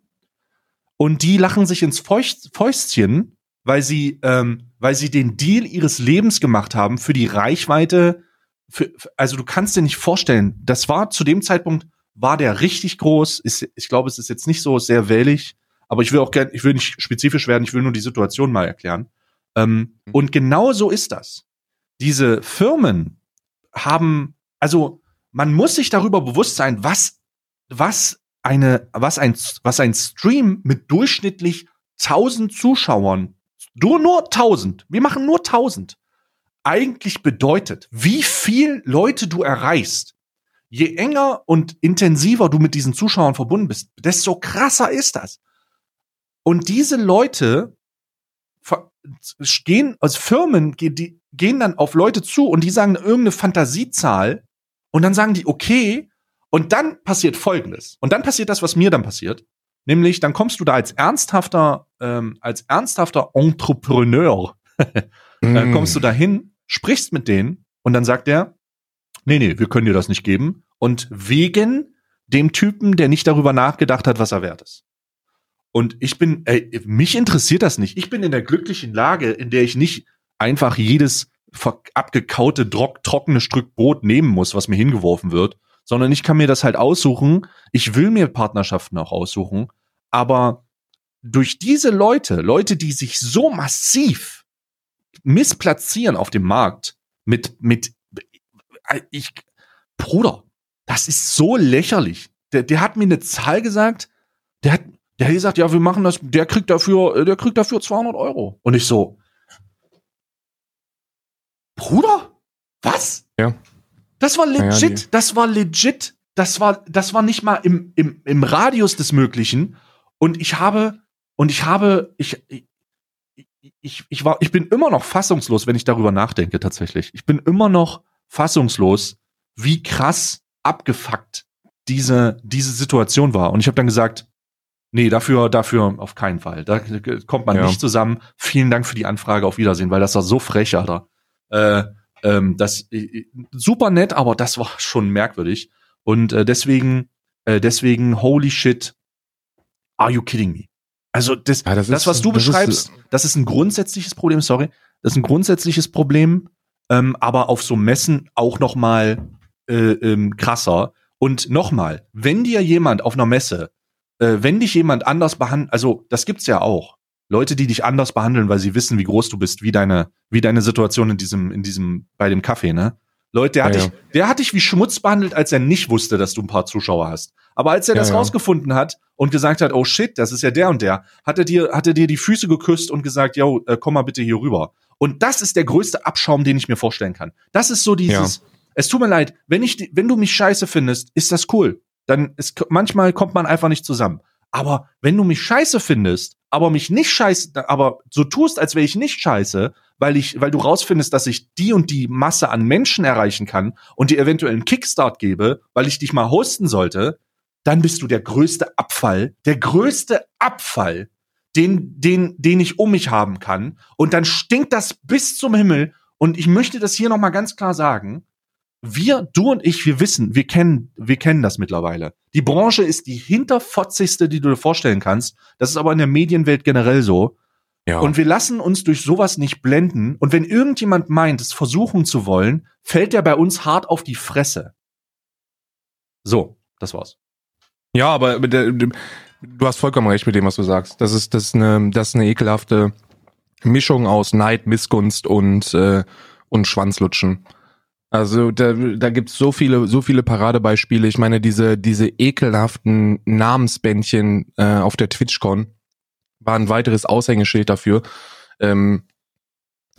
Und die lachen sich ins Fäustchen, weil sie, ähm, weil sie den Deal ihres Lebens gemacht haben für die Reichweite. Für, also du kannst dir nicht vorstellen, das war zu dem Zeitpunkt war der richtig groß. Ist, ich glaube, es ist jetzt nicht so sehr wählig, aber ich will auch gerne, ich will nicht spezifisch werden, ich will nur die Situation mal erklären. Ähm, mhm. Und genau so ist das. Diese Firmen haben, also man muss sich darüber bewusst sein, was, was eine, was ein, was ein Stream mit durchschnittlich 1000 Zuschauern, nur, nur 1000, wir machen nur 1000, eigentlich bedeutet, wie viel Leute du erreichst. Je enger und intensiver du mit diesen Zuschauern verbunden bist, desto krasser ist das. Und diese Leute gehen, als Firmen, die gehen dann auf Leute zu und die sagen irgendeine Fantasiezahl und dann sagen die, okay, und dann passiert Folgendes. Und dann passiert das, was mir dann passiert. Nämlich, dann kommst du da als ernsthafter, ähm, als ernsthafter Entrepreneur, dann mm. kommst du da hin, sprichst mit denen und dann sagt der, nee, nee, wir können dir das nicht geben. Und wegen dem Typen, der nicht darüber nachgedacht hat, was er wert ist. Und ich bin, ey, mich interessiert das nicht. Ich bin in der glücklichen Lage, in der ich nicht einfach jedes abgekaute, trockene Stück Brot nehmen muss, was mir hingeworfen wird, sondern ich kann mir das halt aussuchen. Ich will mir Partnerschaften auch aussuchen, aber durch diese Leute, Leute, die sich so massiv missplatzieren auf dem Markt mit, mit, ich, Bruder, das ist so lächerlich. Der, der hat mir eine Zahl gesagt, der hat, der hat gesagt, ja, wir machen das, der kriegt dafür, der kriegt dafür 200 Euro. Und ich so, Bruder, was? Ja. Das war legit, ja, das war legit, das war, das war nicht mal im, im, im Radius des Möglichen. Und ich habe, und ich habe, ich, ich, ich, ich war, ich bin immer noch fassungslos, wenn ich darüber nachdenke, tatsächlich. Ich bin immer noch fassungslos, wie krass abgefuckt diese, diese Situation war. Und ich habe dann gesagt, nee, dafür, dafür auf keinen Fall. Da kommt man ja. nicht zusammen. Vielen Dank für die Anfrage, auf Wiedersehen, weil das war so frech, Alter. Äh, ähm, das äh, super nett, aber das war schon merkwürdig. Und äh, deswegen, äh, deswegen, holy shit, are you kidding me? Also das, ja, das, das ist, was du das beschreibst, ist, das ist ein grundsätzliches Problem, sorry, das ist ein grundsätzliches Problem, ähm, aber auf so Messen auch noch mal äh, ähm, krasser. Und nochmal, wenn dir jemand auf einer Messe, äh, wenn dich jemand anders behandelt, also das gibt's ja auch. Leute, die dich anders behandeln, weil sie wissen, wie groß du bist, wie deine, wie deine Situation in diesem, in diesem, bei dem Kaffee, ne? Leute, der hat ja, dich, der hat dich wie Schmutz behandelt, als er nicht wusste, dass du ein paar Zuschauer hast. Aber als er ja, das rausgefunden hat und gesagt hat, oh shit, das ist ja der und der, hat er dir, hat er dir die Füße geküsst und gesagt, yo, äh, komm mal bitte hier rüber. Und das ist der größte Abschaum, den ich mir vorstellen kann. Das ist so dieses, es tut mir leid, wenn ich, wenn du mich scheiße findest, ist das cool. Dann ist, manchmal kommt man einfach nicht zusammen. Aber wenn du mich scheiße findest, aber mich nicht scheiße, aber so tust, als wäre ich nicht scheiße, weil ich, weil du rausfindest, dass ich die und die Masse an Menschen erreichen kann und dir eventuell einen Kickstart gebe, weil ich dich mal hosten sollte, dann bist du der größte Abfall, der größte Abfall, den, den, den ich um mich haben kann. Und dann stinkt das bis zum Himmel. Und ich möchte das hier nochmal ganz klar sagen wir, du und ich, wir wissen, wir kennen, wir kennen das mittlerweile. Die Branche ist die hinterfotzigste, die du dir vorstellen kannst. Das ist aber in der Medienwelt generell so. Ja. Und wir lassen uns durch sowas nicht blenden. Und wenn irgendjemand meint, es versuchen zu wollen, fällt er bei uns hart auf die Fresse. So, das war's. Ja, aber der, du hast vollkommen recht mit dem, was du sagst. Das ist, das ist eine, das ist eine ekelhafte Mischung aus Neid, Missgunst und, äh, und Schwanzlutschen. Also da, da gibt's so viele, so viele Paradebeispiele. Ich meine, diese, diese ekelhaften Namensbändchen äh, auf der TwitchCon war ein weiteres Aushängeschild dafür. Ähm,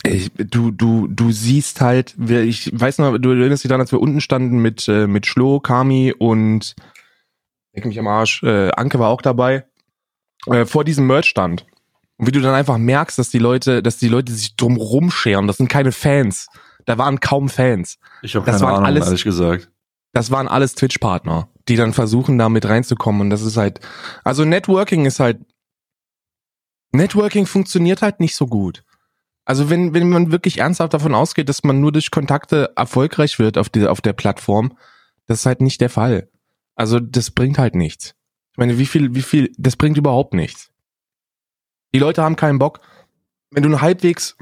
ich, du, du, du siehst halt, ich weiß noch, du erinnerst dich daran, als wir unten standen mit, äh, mit Schlo, Kami und leck mich am Arsch, äh, Anke war auch dabei, äh, vor diesem Merch-Stand. Und wie du dann einfach merkst, dass die Leute, dass die Leute sich drum rumscheren. Das sind keine Fans. Da waren kaum Fans. Ich habe keine Ahnung, alles, ehrlich gesagt. Das waren alles Twitch-Partner, die dann versuchen, da mit reinzukommen. Und das ist halt, also Networking ist halt, Networking funktioniert halt nicht so gut. Also wenn, wenn man wirklich ernsthaft davon ausgeht, dass man nur durch Kontakte erfolgreich wird auf, die, auf der Plattform, das ist halt nicht der Fall. Also das bringt halt nichts. Ich meine, wie viel, wie viel, das bringt überhaupt nichts. Die Leute haben keinen Bock. Wenn du ein halbwegs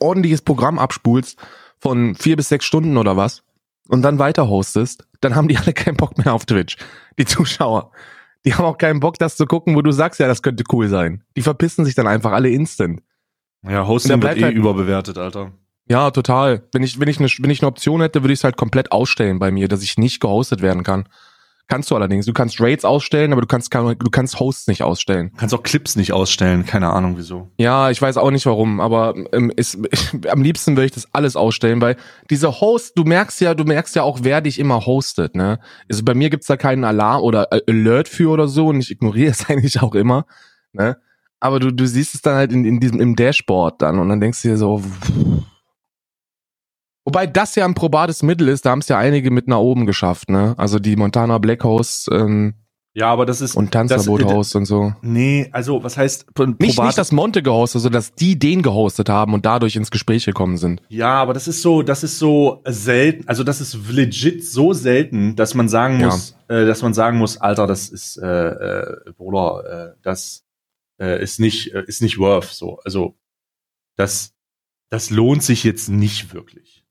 ordentliches Programm abspulst von vier bis sechs Stunden oder was und dann weiter hostest, dann haben die alle keinen Bock mehr auf Twitch. Die Zuschauer. Die haben auch keinen Bock, das zu gucken, wo du sagst, ja, das könnte cool sein. Die verpissen sich dann einfach alle instant. Ja, Hosting wird eh halt, überbewertet, Alter. Ja, total. Wenn ich, wenn ich eine, wenn ich eine Option hätte, würde ich es halt komplett ausstellen bei mir, dass ich nicht gehostet werden kann. Kannst du allerdings. Du kannst Raids ausstellen, aber du kannst, du kannst Hosts nicht ausstellen. Du kannst auch Clips nicht ausstellen. Keine Ahnung wieso. Ja, ich weiß auch nicht warum, aber ähm, ist, am liebsten würde ich das alles ausstellen, weil diese Host, du merkst ja, du merkst ja auch, wer dich immer hostet, ne? Also bei mir gibt's da keinen Alarm oder Alert für oder so und ich ignoriere es eigentlich auch immer, ne? Aber du, du siehst es dann halt in, in diesem, im Dashboard dann und dann denkst du dir so, pff, Wobei das ja ein probates Mittel ist, da haben es ja einige mit nach oben geschafft, ne? Also die Montana Black House ähm, ja, aber das ist. Und Tanzverbot-Host und so. Nee, also was heißt. Nicht, nicht das Monte gehostet, sondern dass die den gehostet haben und dadurch ins Gespräch gekommen sind. Ja, aber das ist so, das ist so selten, also das ist legit so selten, dass man sagen muss, ja. äh, dass man sagen muss, Alter, das ist, äh, äh, Bruder, äh, das äh, ist nicht, äh, ist nicht worth so. Also das, das lohnt sich jetzt nicht wirklich.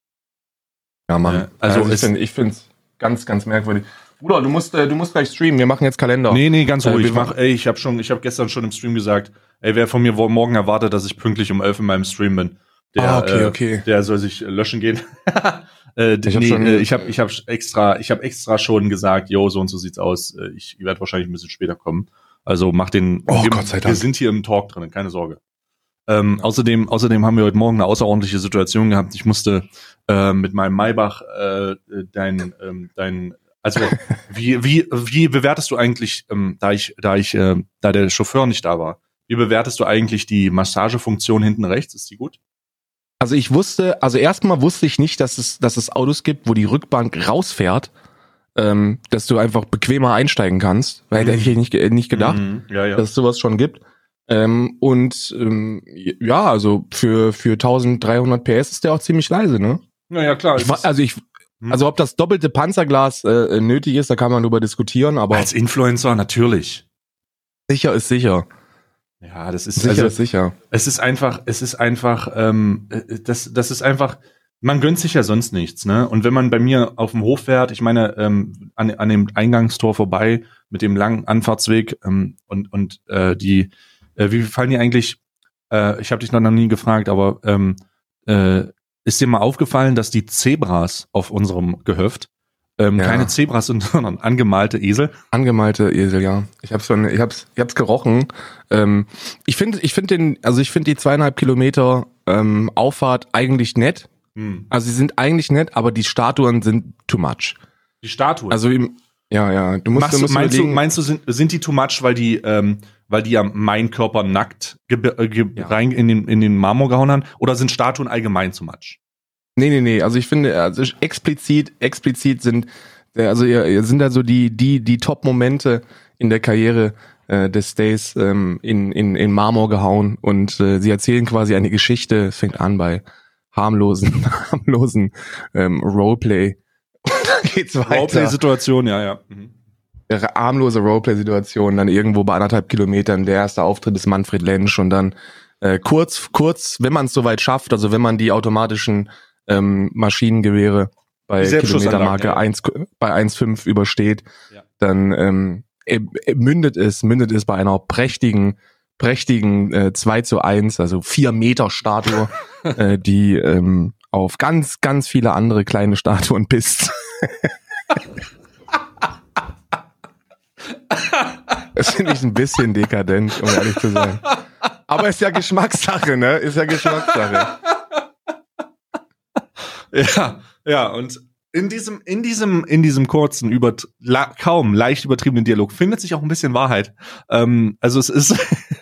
Ja, Mann. Äh, also, also ich finde es ganz, ganz merkwürdig. Bruder, du musst, äh, du musst gleich streamen. Wir machen jetzt Kalender. Nee, nee, ganz äh, ruhig. Äh, ich mach, ey, ich habe schon, ich habe gestern schon im Stream gesagt, ey, wer von mir morgen erwartet, dass ich pünktlich um elf in meinem Stream bin, der, ah, okay, okay. Äh, der soll sich löschen gehen. äh, ich habe nee, äh, ich hab, ich hab extra, ich habe extra schon gesagt, yo, so und so sieht's aus. Ich werde wahrscheinlich ein bisschen später kommen. Also mach den. Oh, wir, Gott sei Dank. Wir sind hier im Talk drin, keine Sorge. Ähm, außerdem, außerdem haben wir heute Morgen eine außerordentliche Situation gehabt. Ich musste äh, mit meinem Maybach äh, dein, ähm, dein also wie, wie, wie bewertest du eigentlich, ähm, da ich, da ich, äh, da der Chauffeur nicht da war, wie bewertest du eigentlich die Massagefunktion hinten rechts? Ist die gut? Also ich wusste, also erstmal wusste ich nicht, dass es, dass es Autos gibt, wo die Rückbank rausfährt, ähm, dass du einfach bequemer einsteigen kannst. Weil hätte ich nicht, nicht gedacht, mhm. ja, ja. dass es sowas schon gibt. Ähm, und ähm, ja, also für, für 1300 PS ist der auch ziemlich leise, ne? Naja, klar. Ich, also ich, hm. also ob das doppelte Panzerglas äh, nötig ist, da kann man drüber diskutieren, aber. Als Influencer natürlich. Sicher ist sicher. Ja, das ist sicher also, ist sicher. Es ist einfach, es ist einfach, ähm, äh, das, das ist einfach, man gönnt sich ja sonst nichts, ne? Und wenn man bei mir auf dem Hof fährt, ich meine, ähm, an, an dem Eingangstor vorbei mit dem langen Anfahrtsweg ähm, und und äh, die äh, wie fallen dir eigentlich, äh, ich habe dich noch nie gefragt, aber ähm, äh, ist dir mal aufgefallen, dass die Zebras auf unserem Gehöft ähm, ja. keine Zebras sind, sondern angemalte Esel? Angemalte Esel, ja. Ich hab's schon, ich hab's, ich hab's gerochen. Ähm, ich finde, ich finde den, also ich finde die zweieinhalb Kilometer ähm, Auffahrt eigentlich nett. Hm. Also sie sind eigentlich nett, aber die Statuen sind too much. Die Statuen? Also im, ja, ja. Du musst, Machst, du musst meinst, du, meinst du, sind, sind die too much, weil die ähm, weil die ja meinen Körper nackt äh, ja. rein in den, in den Marmor gehauen haben? Oder sind Statuen allgemein zu much? Nee, nee, nee. Also ich finde, also explizit, explizit sind, äh, also sind da so die, die, die Top-Momente in der Karriere äh, des Stays ähm, in, in, in Marmor gehauen und äh, sie erzählen quasi eine Geschichte. Es fängt an bei harmlosen, harmlosen ähm, Roleplay. Und dann geht's weiter. Roleplay-Situation, ja, ja. Mhm armlose Roleplay-Situation, dann irgendwo bei anderthalb Kilometern, der erste Auftritt ist Manfred Lensch und dann äh, kurz, kurz, wenn man es soweit schafft, also wenn man die automatischen ähm, Maschinengewehre bei Kilometermarke ja. 1, bei 1,5 übersteht, ja. dann ähm, äh, mündet es, mündet es bei einer prächtigen, prächtigen äh, 2 zu 1, also 4 Meter Statue, äh, die ähm, auf ganz, ganz viele andere kleine Statuen pisst. Das finde ich ein bisschen dekadent, um ehrlich zu sein. Aber ist ja Geschmackssache, ne? Ist ja Geschmackssache. Ja, ja, und in diesem, in diesem, in diesem kurzen, über, la, kaum leicht übertriebenen Dialog findet sich auch ein bisschen Wahrheit. Ähm, also es ist,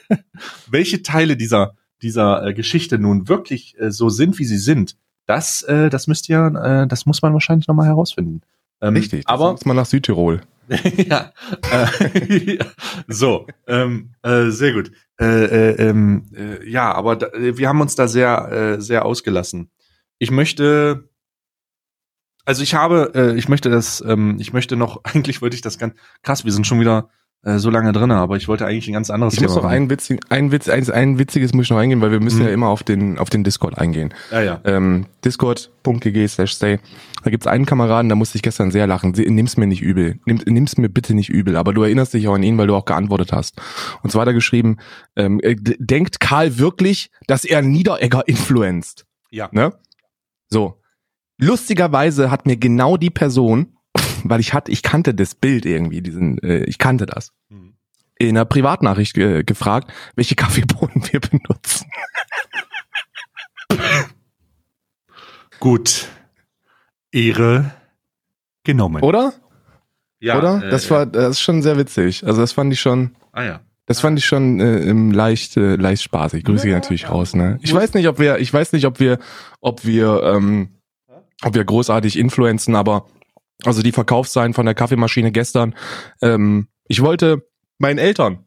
welche Teile dieser, dieser äh, Geschichte nun wirklich äh, so sind, wie sie sind, das, äh, das müsst ihr, äh, das muss man wahrscheinlich nochmal herausfinden. Ähm, Richtig, aber muss man nach Südtirol. ja, äh, so, ähm, äh, sehr gut. Äh, äh, ähm, äh, ja, aber da, wir haben uns da sehr, äh, sehr ausgelassen. Ich möchte, also ich habe, äh, ich möchte das, ähm, ich möchte noch, eigentlich wollte ich das ganz, krass, wir sind schon wieder so lange drin, aber ich wollte eigentlich ein ganz anderes ich Thema muss noch ein, Witz, ein, Witz, ein, ein witziges muss ich noch eingehen, weil wir müssen mhm. ja immer auf den, auf den Discord eingehen. Ja, ja. Ähm, Discord.gg slash stay. Da gibt's einen Kameraden, da musste ich gestern sehr lachen. Nimm's mir nicht übel. Nimm, nimm's mir bitte nicht übel. Aber du erinnerst dich auch an ihn, weil du auch geantwortet hast. Und zwar hat er geschrieben, ähm, äh, denkt Karl wirklich, dass er Niederegger influenzt? Ja. Ne? So. Lustigerweise hat mir genau die Person, weil ich hatte, ich kannte das Bild irgendwie, diesen, äh, ich kannte das. Mhm. In einer Privatnachricht äh, gefragt, welche Kaffeebohnen wir benutzen. Gut. Ehre genommen. Oder? Ja. Oder? Äh, das war, das ist schon sehr witzig. Also das fand ich schon. Ah ja. Das fand ich schon äh, leicht, äh, leicht spaßig. Grüße ja, natürlich ja. raus. Ne? Ich weiß nicht, ob wir, ich weiß nicht, ob wir, ob wir, ähm, ob wir großartig influenzen, aber also die Verkaufszahlen von der Kaffeemaschine gestern. Ähm, ich wollte meinen Eltern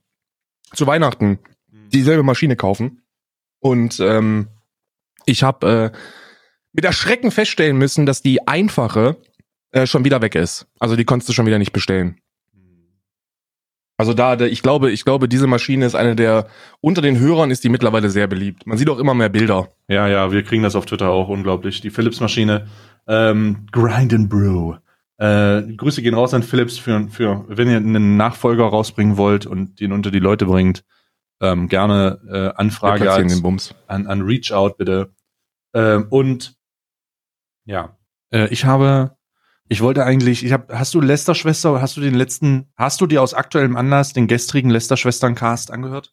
zu Weihnachten dieselbe Maschine kaufen und ähm, ich habe äh, mit Erschrecken feststellen müssen, dass die einfache äh, schon wieder weg ist. Also die konntest du schon wieder nicht bestellen. Also da, ich glaube, ich glaube, diese Maschine ist eine der, unter den Hörern ist die mittlerweile sehr beliebt. Man sieht auch immer mehr Bilder. Ja, ja, wir kriegen das auf Twitter auch unglaublich. Die Philips-Maschine, ähm, Grind and Brew. Äh, Grüße gehen raus an Philips für, für, wenn ihr einen Nachfolger rausbringen wollt und den unter die Leute bringt, ähm, gerne äh, Anfrage als, an, an Reach Out bitte. Ähm, und ja, äh, ich habe, ich wollte eigentlich, ich habe, hast du Lester Schwester, hast du den letzten, hast du dir aus aktuellem Anlass den gestrigen Lester Schwestern Cast angehört?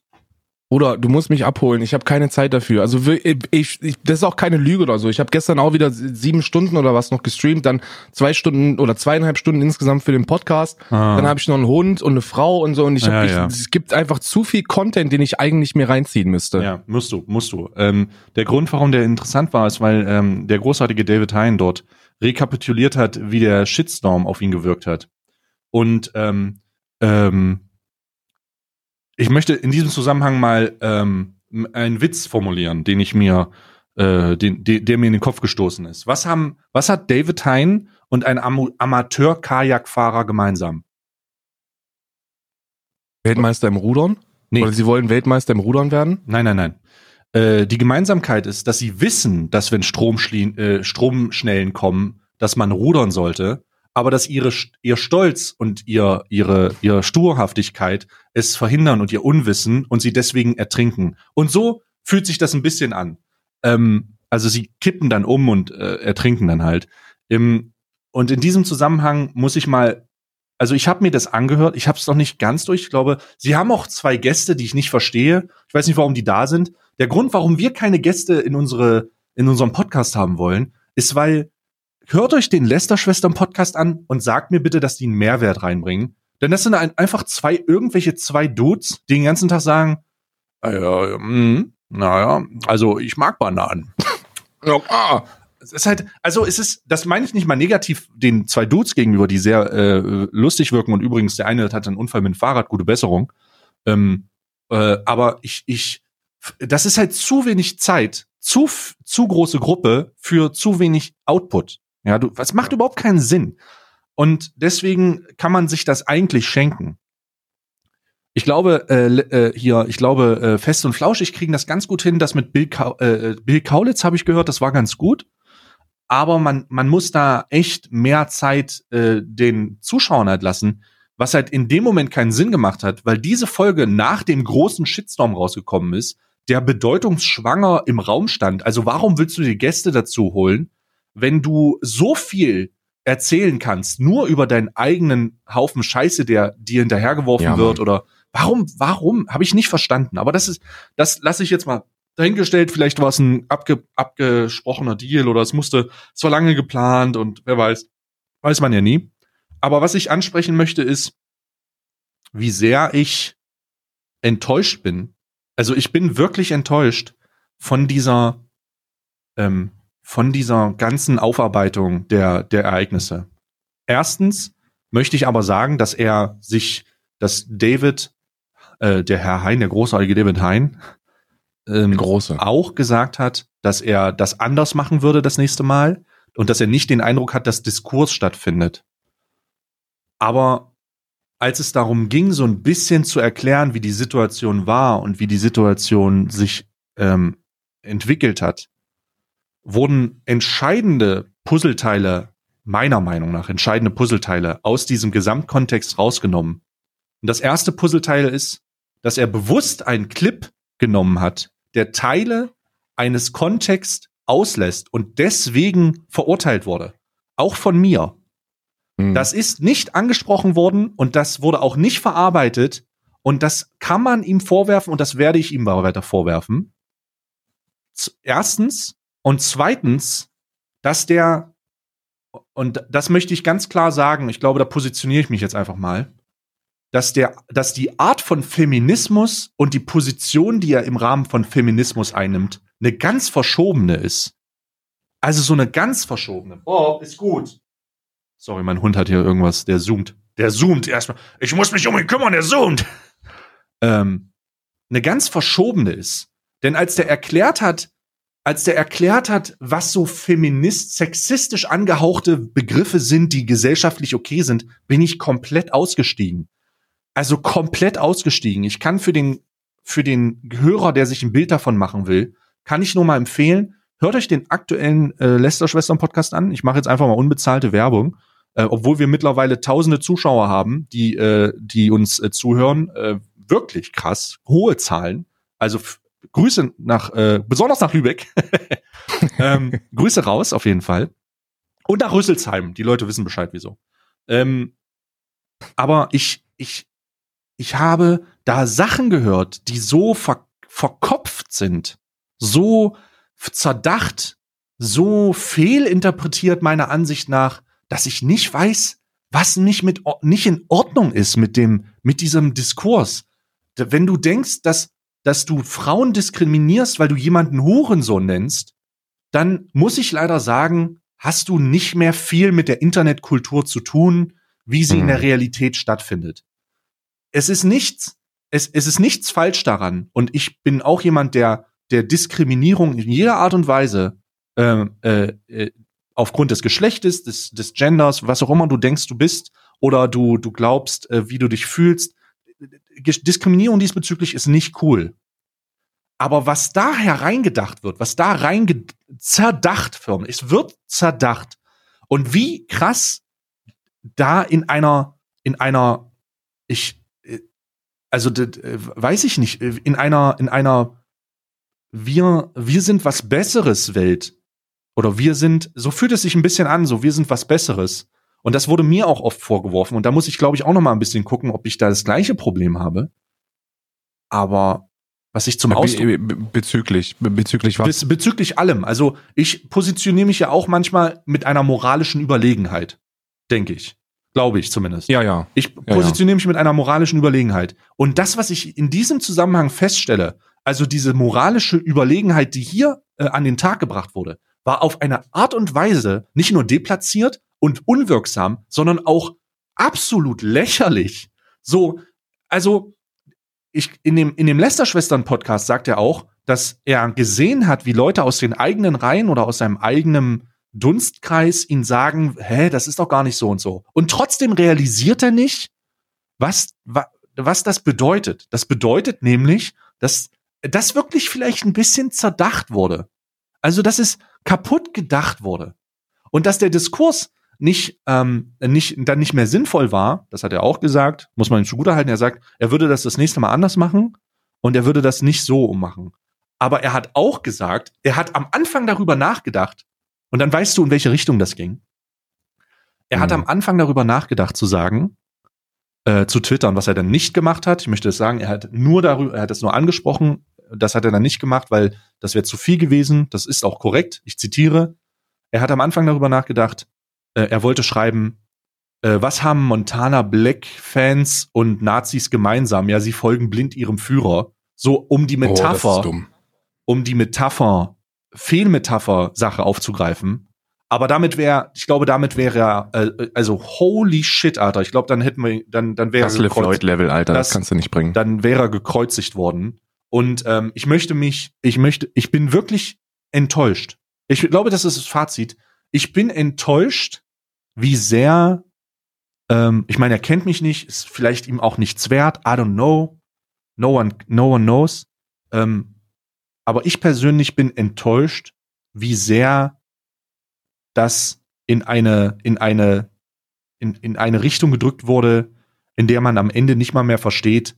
Oder du musst mich abholen, ich habe keine Zeit dafür. Also ich, ich, das ist auch keine Lüge oder so. Ich habe gestern auch wieder sieben Stunden oder was noch gestreamt, dann zwei Stunden oder zweieinhalb Stunden insgesamt für den Podcast. Ah. Dann habe ich noch einen Hund und eine Frau und so. Und ich hab, ja, ich, ja. es gibt einfach zu viel Content, den ich eigentlich mir reinziehen müsste. Ja, musst du, musst du. Ähm, der Grund, warum der interessant war, ist, weil ähm, der großartige David Hein dort rekapituliert hat, wie der Shitstorm auf ihn gewirkt hat. Und ähm, ähm, ich möchte in diesem Zusammenhang mal ähm, einen Witz formulieren, den ich mir, äh, den, de, der mir in den Kopf gestoßen ist. Was haben, was hat David Hein und ein Am Amateur-Kajakfahrer gemeinsam? Weltmeister im Rudern? Nee. Oder sie wollen Weltmeister im Rudern werden? Nein, nein, nein. Äh, die Gemeinsamkeit ist, dass sie wissen, dass wenn äh, Stromschnellen kommen, dass man rudern sollte, aber dass ihre, ihr Stolz und ihr, ihre, ihre Sturhaftigkeit es verhindern und ihr Unwissen und sie deswegen ertrinken. Und so fühlt sich das ein bisschen an. Ähm, also sie kippen dann um und äh, ertrinken dann halt. Im, und in diesem Zusammenhang muss ich mal, also ich habe mir das angehört, ich habe es noch nicht ganz durch. Ich glaube, sie haben auch zwei Gäste, die ich nicht verstehe. Ich weiß nicht, warum die da sind. Der Grund, warum wir keine Gäste in unsere in unserem Podcast haben wollen, ist, weil hört euch den Lester-Schwestern-Podcast an und sagt mir bitte, dass die einen Mehrwert reinbringen. Denn das sind ein, einfach zwei, irgendwelche zwei Dudes, die den ganzen Tag sagen, äh, ja, mh, naja, also ich mag Bananen. ah. Es ist halt, also es ist, das meine ich nicht mal negativ den zwei Dudes gegenüber, die sehr äh, lustig wirken und übrigens der eine hat einen Unfall mit dem Fahrrad, gute Besserung. Ähm, äh, aber ich, ich, das ist halt zu wenig Zeit, zu, zu große Gruppe für zu wenig Output. Ja, du, was macht überhaupt keinen Sinn. Und deswegen kann man sich das eigentlich schenken. Ich glaube, äh, äh, hier, ich glaube, äh, Fest und Flauschig kriegen das ganz gut hin. Das mit Bill, Ka äh, Bill Kaulitz habe ich gehört, das war ganz gut. Aber man, man muss da echt mehr Zeit äh, den Zuschauern halt lassen, was halt in dem Moment keinen Sinn gemacht hat, weil diese Folge nach dem großen Shitstorm rausgekommen ist, der bedeutungsschwanger im Raum stand. Also warum willst du die Gäste dazu holen, wenn du so viel erzählen kannst, nur über deinen eigenen Haufen Scheiße, der dir hinterhergeworfen ja, wird oder warum, warum, habe ich nicht verstanden. Aber das ist, das lasse ich jetzt mal dahingestellt. Vielleicht war es ein abge, abgesprochener Deal oder es musste, es war lange geplant und wer weiß, weiß man ja nie. Aber was ich ansprechen möchte ist, wie sehr ich enttäuscht bin, Also ich bin wirklich enttäuscht von dieser, ähm, von dieser ganzen Aufarbeitung der, der Ereignisse. Erstens möchte ich aber sagen, dass er sich, dass David, äh, der Herr Hein, der großartige David Hein, ähm, Große. auch gesagt hat, dass er das anders machen würde das nächste Mal und dass er nicht den Eindruck hat, dass Diskurs stattfindet. Aber als es darum ging, so ein bisschen zu erklären, wie die Situation war und wie die Situation sich ähm, entwickelt hat, wurden entscheidende Puzzleteile, meiner Meinung nach, entscheidende Puzzleteile aus diesem Gesamtkontext rausgenommen. Und das erste Puzzleteil ist, dass er bewusst einen Clip genommen hat, der Teile eines Kontexts auslässt und deswegen verurteilt wurde. Auch von mir. Mhm. Das ist nicht angesprochen worden und das wurde auch nicht verarbeitet. Und das kann man ihm vorwerfen und das werde ich ihm weiter vorwerfen. Erstens und zweitens, dass der, und das möchte ich ganz klar sagen, ich glaube, da positioniere ich mich jetzt einfach mal, dass der, dass die Art von Feminismus und die Position, die er im Rahmen von Feminismus einnimmt, eine ganz verschobene ist. Also so eine ganz verschobene. Bob, ist gut. Sorry, mein Hund hat hier irgendwas, der zoomt. Der zoomt erstmal. Ich muss mich um ihn kümmern, der zoomt. Ähm, eine ganz verschobene ist. Denn als der erklärt hat, als der erklärt hat, was so feminist, sexistisch angehauchte Begriffe sind, die gesellschaftlich okay sind, bin ich komplett ausgestiegen. Also komplett ausgestiegen. Ich kann für den, für den Hörer, der sich ein Bild davon machen will, kann ich nur mal empfehlen, hört euch den aktuellen äh, Lester-Schwestern-Podcast an. Ich mache jetzt einfach mal unbezahlte Werbung. Äh, obwohl wir mittlerweile tausende Zuschauer haben, die, äh, die uns äh, zuhören. Äh, wirklich krass. Hohe Zahlen. Also Grüße nach, äh, besonders nach Lübeck. ähm, Grüße raus, auf jeden Fall. Und nach Rüsselsheim. Die Leute wissen Bescheid, wieso. Ähm, aber ich, ich, ich habe da Sachen gehört, die so ver verkopft sind, so zerdacht, so fehlinterpretiert meiner Ansicht nach, dass ich nicht weiß, was nicht mit nicht in Ordnung ist mit dem mit diesem Diskurs. Wenn du denkst, dass dass du Frauen diskriminierst, weil du jemanden Hurensohn nennst, dann muss ich leider sagen, hast du nicht mehr viel mit der Internetkultur zu tun, wie sie in Mhm. der Realität stattfindet. Es ist nichts, es, es ist nichts falsch daran. Und ich bin auch jemand, der, der Diskriminierung in jeder Art und Weise ähm, äh, äh, aufgrund des Geschlechtes, des, des Genders, was auch immer du denkst, du bist, oder du, du glaubst, äh, wie du dich fühlst. Diskriminierung diesbezüglich ist nicht cool. Aber was da hereingedacht wird, was da reinge zerdacht, Firmen, es wird zerdacht. Und wie krass da in einer, in einer, ich, äh, also das, weiß ich nicht, äh, in einer, in einer, wir, wir sind was Besseres Welt. Oder wir sind, so fühlt es sich ein bisschen an, so wir sind was Besseres. Und das wurde mir auch oft vorgeworfen. Und da muss ich, glaube ich, auch noch mal ein bisschen gucken, ob ich da das gleiche Problem habe. Aber was ich zum Ausdruck Be be bezüglich, be bezüglich was? Bez bezüglich allem. Also ich positioniere mich ja auch manchmal mit einer moralischen Überlegenheit, denke ich. Glaube ich zumindest. ja, ja. Ich ja. positioniere mich mit einer moralischen Überlegenheit. Und das, was ich in diesem Zusammenhang feststelle, also diese moralische Überlegenheit, die hier äh, an den Tag gebracht wurde, war auf eine Art und Weise nicht nur deplatziert und unwirksam, sondern auch absolut lächerlich. So, also ich in dem in dem Lester-Schwestern Podcast sagt er auch, dass er gesehen hat, wie Leute aus den eigenen Reihen oder aus seinem eigenen Dunstkreis ihn sagen, hä, das ist doch gar nicht so und so. Und trotzdem realisiert er nicht, was wa, was das bedeutet. Das bedeutet nämlich, dass das wirklich vielleicht ein bisschen zerdacht wurde. Also, dass es kaputt gedacht wurde. Und dass der Diskurs nicht, ähm, nicht, dann nicht mehr sinnvoll war, das hat er auch gesagt, muss man ihm zugutehalten, er sagt, er würde das das nächste Mal anders machen und er würde das nicht so ummachen. Aber er hat auch gesagt, er hat am Anfang darüber nachgedacht und dann weißt du, in welche Richtung das ging. Er hat Mhm. am Anfang darüber nachgedacht zu sagen, äh, zu twittern, was er dann nicht gemacht hat. Ich möchte es sagen, er hat nur darüber, er hat es nur angesprochen, das hat er dann nicht gemacht, weil das wäre zu viel gewesen. Das ist auch korrekt. Ich zitiere. Er hat am Anfang darüber nachgedacht, äh, er wollte schreiben, äh, was haben Montana Black Fans und Nazis gemeinsam? Ja, sie folgen blind ihrem Führer. So um die Metapher, oh, um die Metapher, Fehlmetapher-Sache aufzugreifen. Aber damit wäre, ich glaube, damit wäre äh, also holy shit, Alter. Ich glaube, dann hätten wir, dann, dann wäre das Floyd Level, Alter. Das, das, kannst du nicht bringen. Dann wäre er gekreuzigt worden. Und ähm, ich möchte mich, ich möchte, ich bin wirklich enttäuscht. Ich glaube, das ist das Fazit. Ich bin enttäuscht, wie sehr, ähm, ich meine, er kennt mich nicht, ist vielleicht ihm auch nichts wert, I don't know. No one, no one knows. Ähm, aber ich persönlich bin enttäuscht, wie sehr das in eine, in eine, in, in eine Richtung gedrückt wurde, in der man am Ende nicht mal mehr versteht,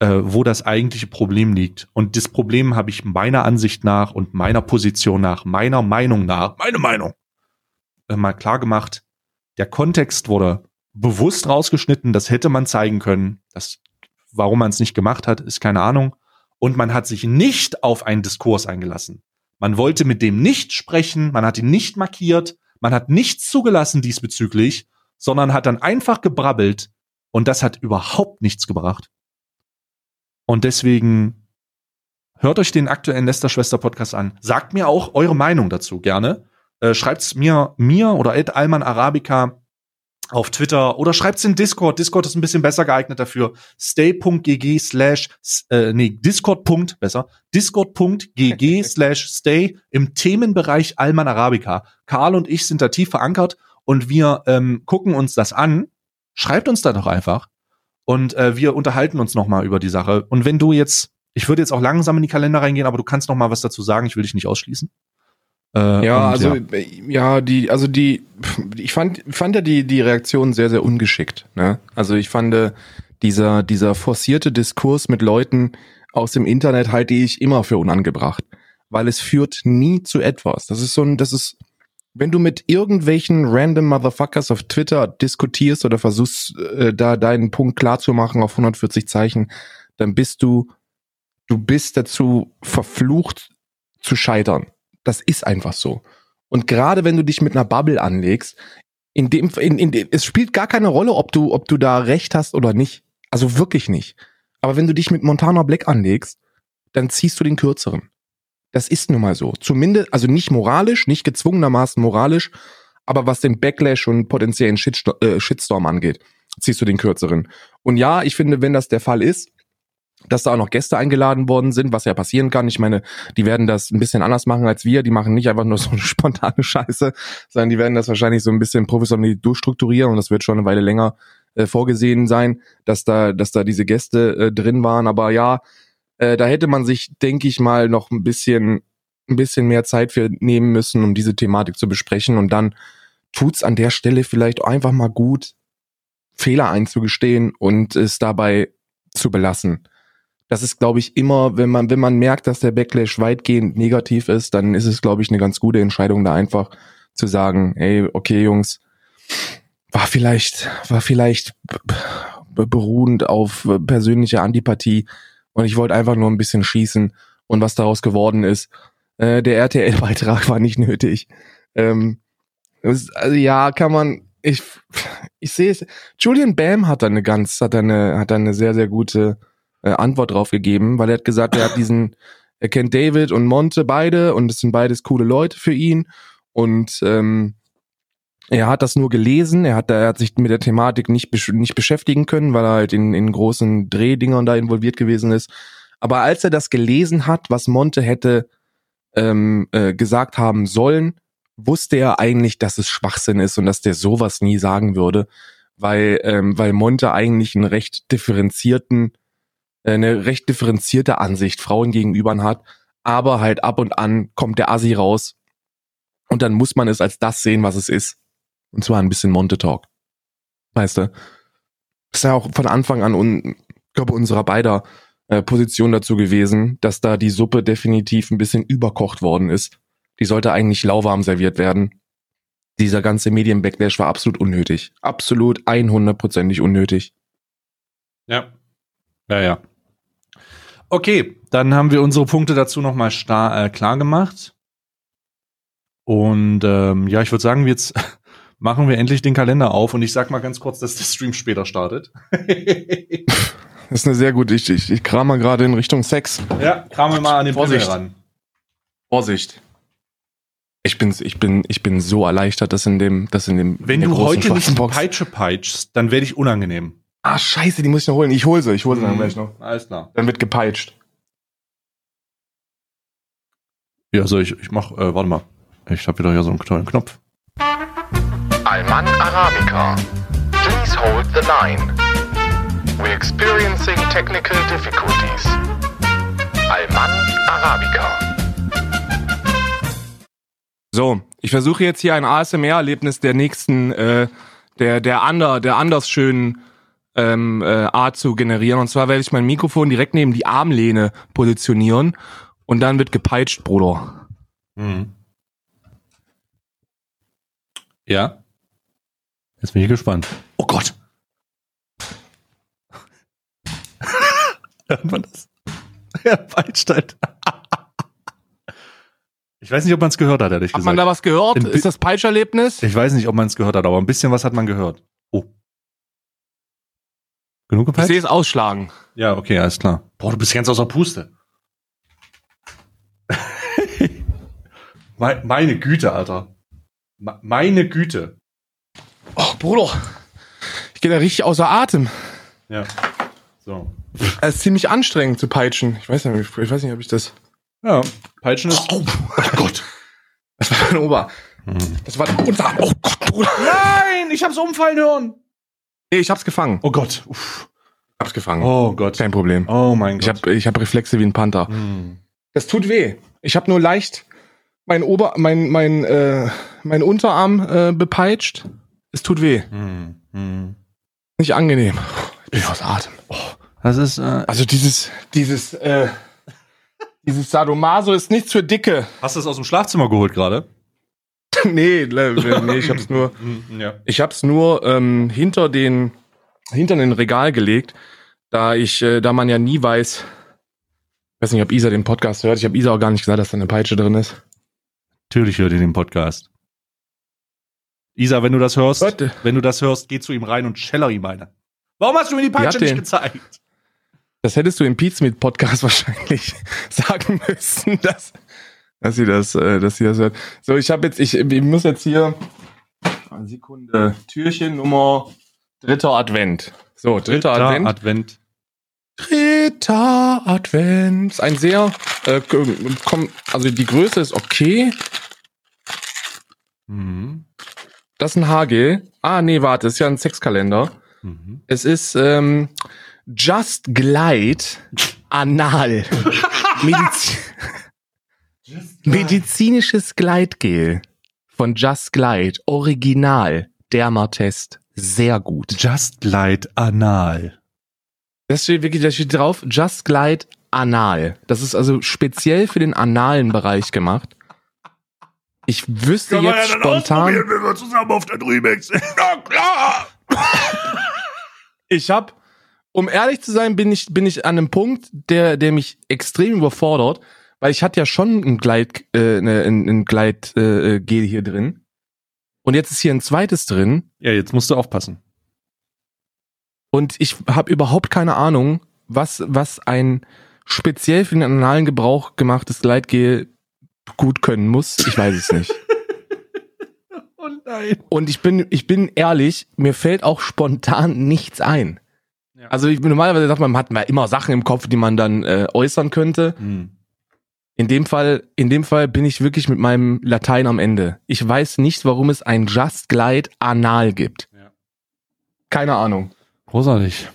äh, wo das eigentliche Problem liegt. Und das Problem habe ich meiner Ansicht nach und meiner Position nach, meiner Meinung nach, meine Meinung, mal klar gemacht. Der Kontext wurde bewusst rausgeschnitten, das hätte man zeigen können. Das, warum man es nicht gemacht hat, ist keine Ahnung. Und man hat sich nicht auf einen Diskurs eingelassen. Man wollte mit dem nicht sprechen, man hat ihn nicht markiert, man hat nichts zugelassen diesbezüglich, sondern hat dann einfach gebrabbelt und das hat überhaupt nichts gebracht. Und deswegen hört euch den aktuellen Lester-Schwester-Podcast an. Sagt mir auch eure Meinung dazu gerne. Äh, schreibt's mir, mir oder Ed Alman Arabica auf Twitter oder schreibt's in Discord. Discord ist ein bisschen besser geeignet dafür. stay.gg slash, äh, nee, Discord. besser. Discord.gg slash stay im Themenbereich Alman Arabica. Karl und ich sind da tief verankert und wir ähm, gucken uns das an. Schreibt uns da doch einfach und äh, wir unterhalten uns noch mal über die Sache. Und wenn du jetzt, ich würde jetzt auch langsam in die Kalender reingehen, aber du kannst noch mal was dazu sagen. Ich will dich nicht ausschließen. Äh, ja, und, also ja. ja. die, also die, ich fand, fand ja die die Reaktion sehr sehr ungeschickt. Ne? Also ich fand äh, dieser dieser forcierte Diskurs mit Leuten aus dem Internet halte ich immer für unangebracht, weil es führt nie zu etwas. Das ist so ein, das ist wenn du mit irgendwelchen random Motherfuckers auf Twitter diskutierst oder versuchst, äh, da deinen Punkt klar zu machen auf 140 Zeichen, dann bist du, du bist dazu verflucht zu scheitern. Das ist einfach so. Und gerade wenn du dich mit einer Bubble anlegst, in dem, in, in dem, es spielt gar keine Rolle, ob du, ob du da recht hast oder nicht. Also wirklich nicht. Aber wenn du dich mit Montana Black anlegst, dann ziehst du den kürzeren. Das ist nun mal so. Zumindest, also nicht moralisch, nicht gezwungenermaßen moralisch, aber was den Backlash und potenziellen äh, Shitstorm angeht, ziehst du den kürzeren. Und ja, ich finde, wenn das der Fall ist, dass da auch noch Gäste eingeladen worden sind, was ja passieren kann. Ich meine, die werden das ein bisschen anders machen als wir. Die machen nicht einfach nur so eine spontane Scheiße, sondern die werden das wahrscheinlich so ein bisschen professionell durchstrukturieren und das wird schon eine Weile länger äh, vorgesehen sein, dass da, dass da diese Gäste äh, drin waren. Aber ja, äh, da hätte man sich, denke ich mal, noch ein bisschen, ein bisschen mehr Zeit für nehmen müssen, um diese Thematik zu besprechen. Und dann tut's an der Stelle vielleicht einfach mal gut, Fehler einzugestehen und es dabei zu belassen. Das ist, glaube ich, immer, wenn man, wenn man merkt, dass der Backlash weitgehend negativ ist, dann ist es, glaube ich, eine ganz gute Entscheidung, da einfach zu sagen, ey, okay, Jungs, war vielleicht, war vielleicht beruhend auf persönliche Antipathie. Und ich wollte einfach nur ein bisschen schießen. Und was daraus geworden ist, äh, der RTL-Beitrag war nicht nötig. Ähm, es, also ja, kann man, ich, ich sehe es. Julian Bam hat da eine ganz, hat da eine, hat da eine sehr, sehr gute äh, Antwort drauf gegeben, weil er hat gesagt, er hat diesen, er kennt David und Monte beide und es sind beides coole Leute für ihn. Und ähm, er hat das nur gelesen, er hat, er hat sich mit der Thematik nicht, nicht beschäftigen können, weil er halt in, in großen Drehdingern da involviert gewesen ist. Aber als er das gelesen hat, was Monte hätte ähm, äh, gesagt haben sollen, wusste er eigentlich, dass es Schwachsinn ist und dass der sowas nie sagen würde, weil, ähm, weil Monte eigentlich einen recht differenzierten, eine recht differenzierte Ansicht Frauen gegenüber hat, aber halt ab und an kommt der Assi raus und dann muss man es als das sehen, was es ist. Und zwar ein bisschen Monte Talk. Weißt du? Ist ja auch von Anfang an, un, glaube unserer beider äh, Position dazu gewesen, dass da die Suppe definitiv ein bisschen überkocht worden ist. Die sollte eigentlich lauwarm serviert werden. Dieser ganze Medien-Backlash war absolut unnötig. Absolut 100%ig unnötig. Ja. Ja, ja. Okay, dann haben wir unsere Punkte dazu nochmal äh, klar gemacht. Und ähm, ja, ich würde sagen, jetzt machen wir endlich den Kalender auf und ich sag mal ganz kurz, dass der Stream später startet. Das ist eine sehr gute. Ich, ich, ich kram mal gerade in Richtung Sex. Ja, kram mal an den Vorsicht. Pimmel ran. Vorsicht. Ich bin, ich bin, ich bin so erleichtert, dass in dem, dass in dem. Wenn in du heute nicht. Peitsche peitschst, dann werde ich unangenehm. Ah, scheiße, die muss ich noch holen. Ich hol sie, ich hol sie dann gleich noch. Alles klar. Dann wird gepeitscht. Ja, so ich, ich mach, äh, warte mal. Ich habe wieder hier so einen tollen Knopf. Alman Arabica. Please hold the line. We're experiencing technical difficulties. Alman Arabica. So, ich versuche jetzt hier ein ASMR-Erlebnis der nächsten, äh, der, der, ander, der anders schönen ähm, äh, Art zu generieren. Und zwar werde ich mein Mikrofon direkt neben die Armlehne positionieren und dann wird gepeitscht, Bruder. Mhm. Ja. Jetzt bin ich gespannt. Oh Gott. Hört man das? Er peitscht halt. Ich weiß nicht, ob man es gehört hat, ehrlich Hat gesagt. man da was gehört? Bi- Ist das Peitscherlebnis? ich weiß nicht, ob man es gehört hat, aber ein bisschen was hat man gehört. Oh. Genug Ich gepeitscht? sehe es ausschlagen. Ja, okay, alles klar. Boah, du bist ganz außer Puste. Me- Meine Güte, Alter. Me- Meine Güte. Oh, Bruder. Ich gehe da richtig außer Atem. Ja. So. Es ist ziemlich anstrengend zu peitschen. Ich weiß nicht, ich weiß nicht, ob ich das. Ja, Peitschen ist. Oh, Gott. Das war mein Ober. Das war unser. Oh Gott, Bruder. Nein, ich hab's umfallen hören. Nee, ich hab's gefangen. Oh Gott. Uff. Hab's gefangen. Oh Gott. Kein Problem. Oh mein Ich Gott. hab, ich hab Reflexe wie ein Panther. Hm. Das tut weh. Ich habe nur leicht mein Ober, mein, mein, äh, mein Unterarm äh, bepeitscht. Es tut weh. Hm. Hm. Nicht angenehm. Ich bin aus Atem. Das ist. Äh, Also dieses, dieses, äh, dieses Sadomaso ist nichts für Dicke. hast du es aus dem Schlafzimmer geholt gerade? nee, nee, ich hab's nur, Hm, ja. ich hab's nur ähm, hinter den, hinter den Regal gelegt, da ich, äh, da man ja nie weiß, ich weiß nicht, ob Isa den Podcast hört. Ich habe Isa auch gar nicht gesagt, dass da eine Peitsche drin ist. Natürlich hört ihr den Podcast. Isa, wenn du das hörst, Hört- wenn du das hörst, geh zu ihm rein und scheller ihm eine. Warum hast du mir die Peitsche nicht den. gezeigt? Das hättest du im Pizza mit Podcast wahrscheinlich sagen müssen, dass, dass sie das, äh, dass sie das hört. So, ich habe jetzt, ich, ich muss jetzt hier eine Sekunde Türchen Nummer dritter Advent. So, dritter, Advent. Advent. dritter Advent. Ein sehr, äh, komm, also die Größe ist okay. Mhm. Das ist ein Hagel. Ah, nee, warte, ist ja ein Sexkalender. Mhm. Es ist ähm, Just Glide Anal. Medizinisches Gleitgel von Just Glide. Original. Dermatest. Sehr gut. Just Glide Anal. Das steht wirklich, da steht drauf, Just Glide Anal. Das ist also speziell für den analen Bereich gemacht. Ich wüsste jetzt spontan. wenn wir zusammen auf der Remix sind. Na klar. Ich hab, um ehrlich zu sein, bin ich, bin ich an einem Punkt, der, der mich extrem überfordert, weil ich hatte ja schon ein Gleit, äh, ne, ein, ein Gleitgel äh, Gel hier drin. Und jetzt ist hier ein zweites drin. Ja, jetzt musst du aufpassen. Und ich habe überhaupt keine Ahnung, was, was ein speziell für den analen Gebrauch gemachtes Gleitgel gut können muss. Ich weiß es nicht. Oh nein. Und ich bin, ich bin ehrlich, mir fällt auch spontan nichts ein. Ja. Also ich bin normalerweise sagt man, man hat immer Sachen im Kopf, die man dann äh, äußern könnte. Hm. In dem Fall, in dem Fall bin ich wirklich mit meinem Latein am Ende. Ich weiß nicht, warum es ein Just Glide Anal gibt. Ja. Keine Ahnung. Großartig.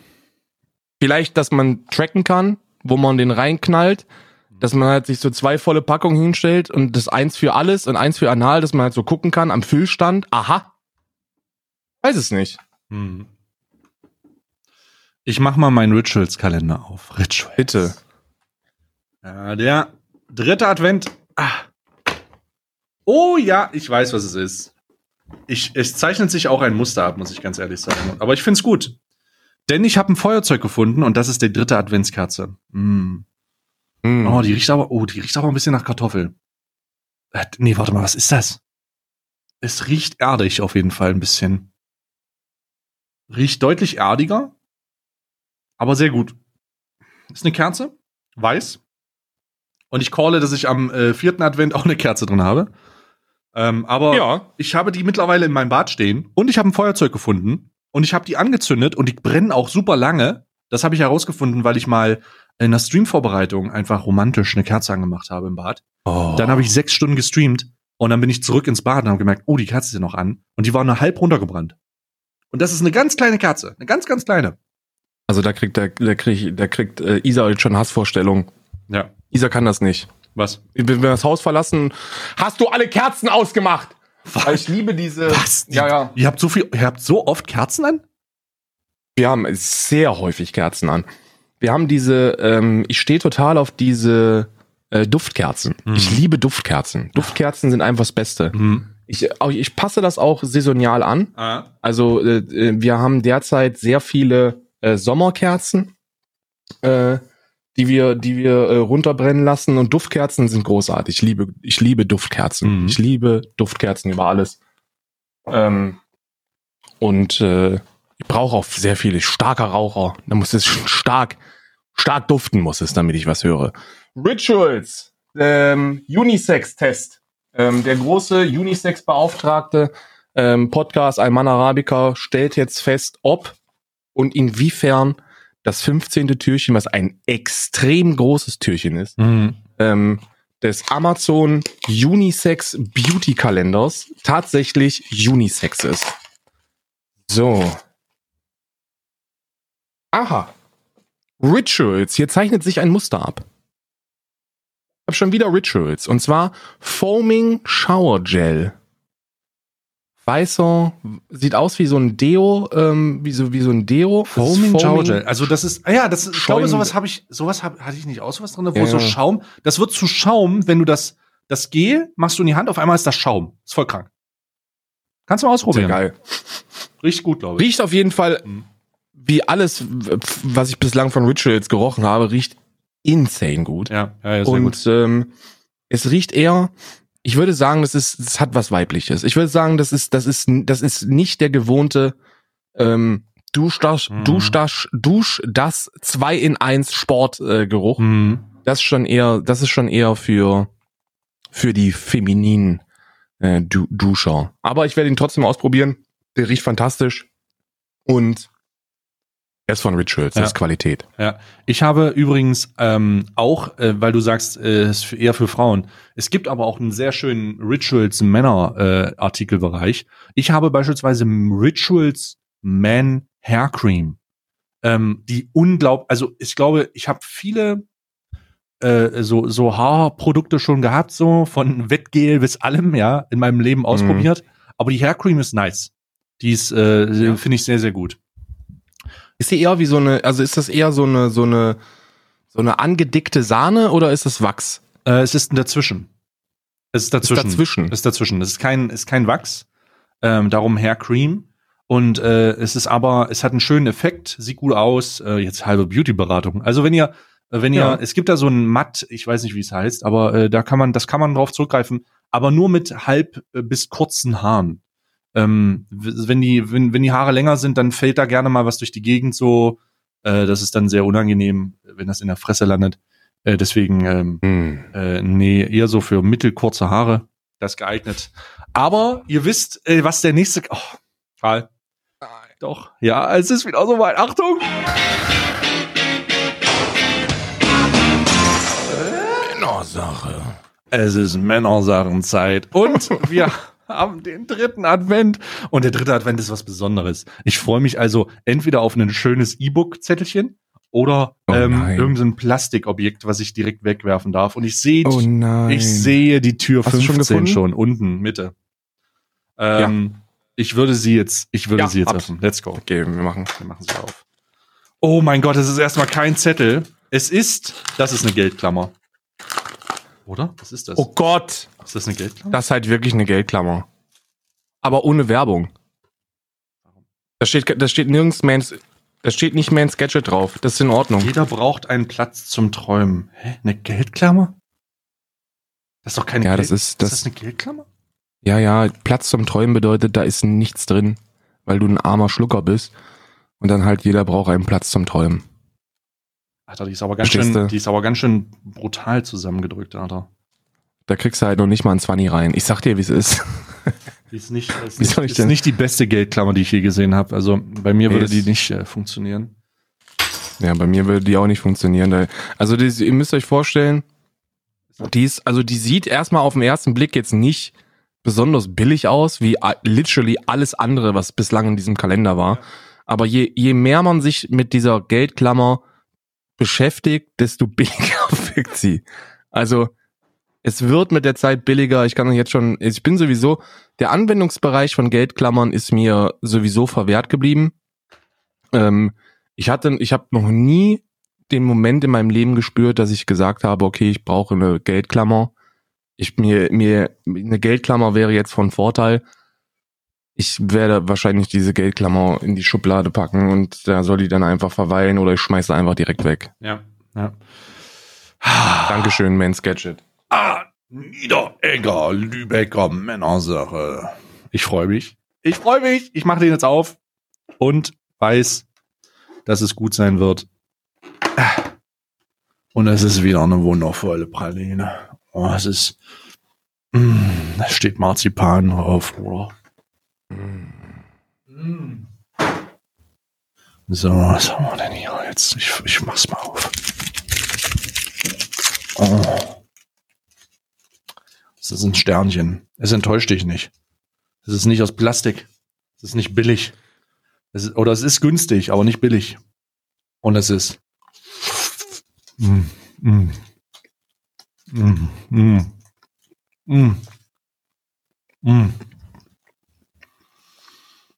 Vielleicht, dass man tracken kann, wo man den reinknallt, dass man halt sich so zwei volle Packungen hinstellt und das eins für alles und eins für Anal, dass man halt so gucken kann am Füllstand. Aha. Weiß es nicht. Hm. Ich mach mal meinen Rituals-Kalender auf. Rituals. Bitte. Ja, der dritte Advent. Ah. Oh ja, ich weiß, was es ist. Ich, es zeichnet sich auch ein Muster ab, muss ich ganz ehrlich sagen. Aber ich find's gut. Denn ich habe ein Feuerzeug gefunden und das ist die dritte Adventskerze. Mm. Hm. Oh, die riecht aber, oh, die riecht aber ein bisschen nach Kartoffel. Äh, nee, warte mal, was ist das? Es riecht erdig auf jeden Fall ein bisschen. Riecht deutlich erdiger, aber sehr gut. ist eine Kerze, weiß. Und ich calle, dass ich am äh, vierten Advent auch eine Kerze drin habe. Ähm, aber Ja. ich habe die mittlerweile in meinem Bad stehen und ich habe ein Feuerzeug gefunden und ich habe die angezündet und die brennen auch super lange. Das habe ich herausgefunden, weil ich mal in der Streamvorbereitung einfach romantisch eine Kerze angemacht habe im Bad. Oh. Dann habe ich sechs Stunden gestreamt und dann bin ich zurück ins Bad und habe gemerkt, oh, die Kerze ist ja noch an. Und die war nur halb runtergebrannt. Und das ist eine ganz kleine Kerze. Eine ganz, ganz kleine. Also da kriegt der, der kriegt, der kriegt äh, Isa jetzt schon Hassvorstellungen. Ja. Isa kann das nicht. Was? Wenn wir das Haus verlassen, hast du alle Kerzen ausgemacht. Weil ich liebe diese. Was? Ja, ja. Ihr habt so viel, ihr habt so oft Kerzen an? Wir haben sehr häufig Kerzen an. Wir haben diese, ähm, ich stehe total auf diese äh, Duftkerzen. Mhm. Ich liebe Duftkerzen. Duftkerzen sind einfach das Beste. Mhm. Ich, auch- ich passe das auch saisonal an. Ah. Also äh, äh, wir haben derzeit sehr viele äh, Sommerkerzen, äh, die wir, die wir äh, runterbrennen lassen und Duftkerzen sind großartig. Ich liebe, ich liebe Duftkerzen. Mhm. Ich liebe Duftkerzen über alles. Ähm, und äh, ich brauche auch sehr viele. Starker Raucher. Da muss es stark, stark duften muss es, damit ich was höre. Rituals, ähm, Unisex-Test. Ähm, der große Unisex-Beauftragte ähm, Podcast Alman Arabica stellt jetzt fest, ob und inwiefern das 15. Türchen, was ein extrem großes Türchen ist, Mhm. ähm, des Amazon Unisex Beauty Kalenders tatsächlich Unisex ist. So. Aha. Rituals. Hier zeichnet sich ein Muster ab. Ich hab schon wieder Rituals. Und zwar Foaming Shower Gel. Weißer, sieht aus wie so ein Deo, ähm, wie so, wie so ein Deo. Foaming Gel. Also das ist, ja, das ist, ich glaube, sowas habe ich, sowas hab, hatte ich nicht auch sowas drin, wo Ja. so Schaum, das wird zu Schaum, wenn du das, das Gel machst du in die Hand, auf einmal ist das Schaum. Ist voll krank. Kannst du mal Sehr ausprobieren. geil. Richtig gut, glaube ich. Riecht auf jeden Fall, Mhm. wie alles, was ich bislang von Rituals gerochen habe, riecht insane gut. Ja, ja, ja sehr gut. Und ähm, es riecht eher, ich würde sagen, das ist, das hat was Weibliches. Ich würde sagen, das ist, das ist, das ist nicht der gewohnte ähm, Dusch das, Mhm. Dusch das, Dusch das 2 in 1 Sportgeruch. Äh. Mhm. Das ist schon eher, das ist schon eher für für die femininen äh, du Duscher. Aber ich werde ihn trotzdem ausprobieren. Der riecht fantastisch und er ist von Rituals. Ja. Das ist Qualität. Ja, ich habe übrigens ähm, auch, äh, weil du sagst, äh, es ist eher für Frauen. Es gibt aber auch einen sehr schönen Rituals Männer äh, Artikelbereich. Ich habe beispielsweise Rituals Man Hair Cream, ähm, die unglaublich, also ich glaube, ich habe viele äh, so so Haarprodukte schon gehabt, so von Wettgel bis allem, ja, in meinem Leben ausprobiert. Aber die Hair Cream ist nice. Die ist, äh, Ja. finde ich sehr sehr gut. Ist die eher wie so eine, also ist das eher so eine, so eine, so eine angedickte Sahne oder ist das Wachs? Äh, es ist ein dazwischen. Es ist dazwischen. dazwischen. Es ist dazwischen. Es ist kein, ist kein Wachs. Ähm, darum Hair Cream. Und äh, es ist aber, es hat einen schönen Effekt, sieht gut aus. Äh, jetzt halbe Beauty-Beratung. Also wenn ihr, äh, wenn ihr, Ja. es gibt da so ein Matt, ich weiß nicht, wie es heißt, aber äh, da kann man, das kann man drauf zurückgreifen, aber nur mit halb äh, bis kurzen Haaren. Ähm, wenn die, wenn, wenn die Haare länger sind, dann fällt da gerne mal was durch die Gegend so. Äh, das ist dann sehr unangenehm, wenn das in der Fresse landet. Äh, deswegen ähm, Hm. äh, nee, eher so für mittelkurze Haare. Das ist geeignet. Aber ihr wisst, äh, was der nächste. Oh, Karl. Doch. Ja, es ist wieder so weit. Achtung! Männersache. Es ist Männersachenzeit. Und wir haben den dritten Advent. Und der dritte Advent ist was Besonderes. Ich freue mich also entweder auf ein schönes E-Book-Zettelchen oder Oh ähm, irgendein Plastikobjekt, was ich direkt wegwerfen darf. Und ich sehe Oh. Ich sehe die Tür Hast du schon 15 gefunden? schon, unten, Mitte. Ähm, Ich würde sie jetzt, ich würde Ja, sie jetzt hab's. öffnen. Let's go. Okay, wir machen. Wir machen sie auf. Oh mein Gott, es ist erstmal kein Zettel. Es ist, das ist eine Geldklammer. Oder? Was ist das? Oh Gott, Ist das eine Geldklammer? das ist halt wirklich eine Geldklammer. Aber ohne Werbung. Da steht, da steht nirgends Mans, da steht nicht Mans Gadget drauf. Das ist in Ordnung. Jeder braucht einen Platz zum Träumen. Hä? Eine Geldklammer? Das ist doch keine Ja, das Geld- ist- Ist das- das eine Geldklammer? Ja, ja, Platz zum Träumen bedeutet, da ist nichts drin, weil du ein armer Schlucker bist. Und dann halt jeder braucht einen Platz zum Träumen. Alter, die ist aber ganz schön, die ist aber ganz schön brutal zusammengedrückt, Alter. Da kriegst du halt noch nicht mal ein 20 rein. Ich sag dir, wie es ist. Die ist nicht, ist Wie nicht, ist nicht die beste Geldklammer, die ich je gesehen habe. Also bei mir würde die nicht äh, funktionieren. Ja, bei mir würde die auch nicht funktionieren. Also die, ihr müsst euch vorstellen, die ist, also die sieht erstmal auf den ersten Blick jetzt nicht besonders billig aus, wie a- literally alles andere, was bislang in diesem Kalender war. Aber je, je mehr man sich mit dieser Geldklammer beschäftigt, desto billiger wirkt sie. Also es wird mit der Zeit billiger. Ich kann jetzt schon, ich bin sowieso, der Anwendungsbereich von Geldklammern ist mir sowieso verwehrt geblieben. Ähm, ich hatte, ich habe noch nie den Moment in meinem Leben gespürt, dass ich gesagt habe, okay, ich brauche eine Geldklammer. Ich mir mir eine Geldklammer wäre jetzt von Vorteil. Ich werde wahrscheinlich diese Geldklammer in die Schublade packen und da soll die dann einfach verweilen oder ich schmeiße einfach direkt weg. Ja. ja. Dankeschön, Mans Gadget. Ah, Niederegger, Lübecker Männersache. Ich freue mich. Ich freue mich. Ich mache den jetzt auf und weiß, dass es gut sein wird. Und es ist wieder eine wundervolle Praline. Oh, es ist. Mm, da steht Marzipan drauf, oder? Mm. So, was haben wir denn hier jetzt? Ich, ich mach's mal auf. Oh. Es ist ein Sternchen. Es enttäuscht dich nicht. Es ist nicht aus Plastik. Es ist nicht billig. Es ist, oder es ist günstig, aber nicht billig. Und es ist. Mm, mm, mm, mm, mm, mm,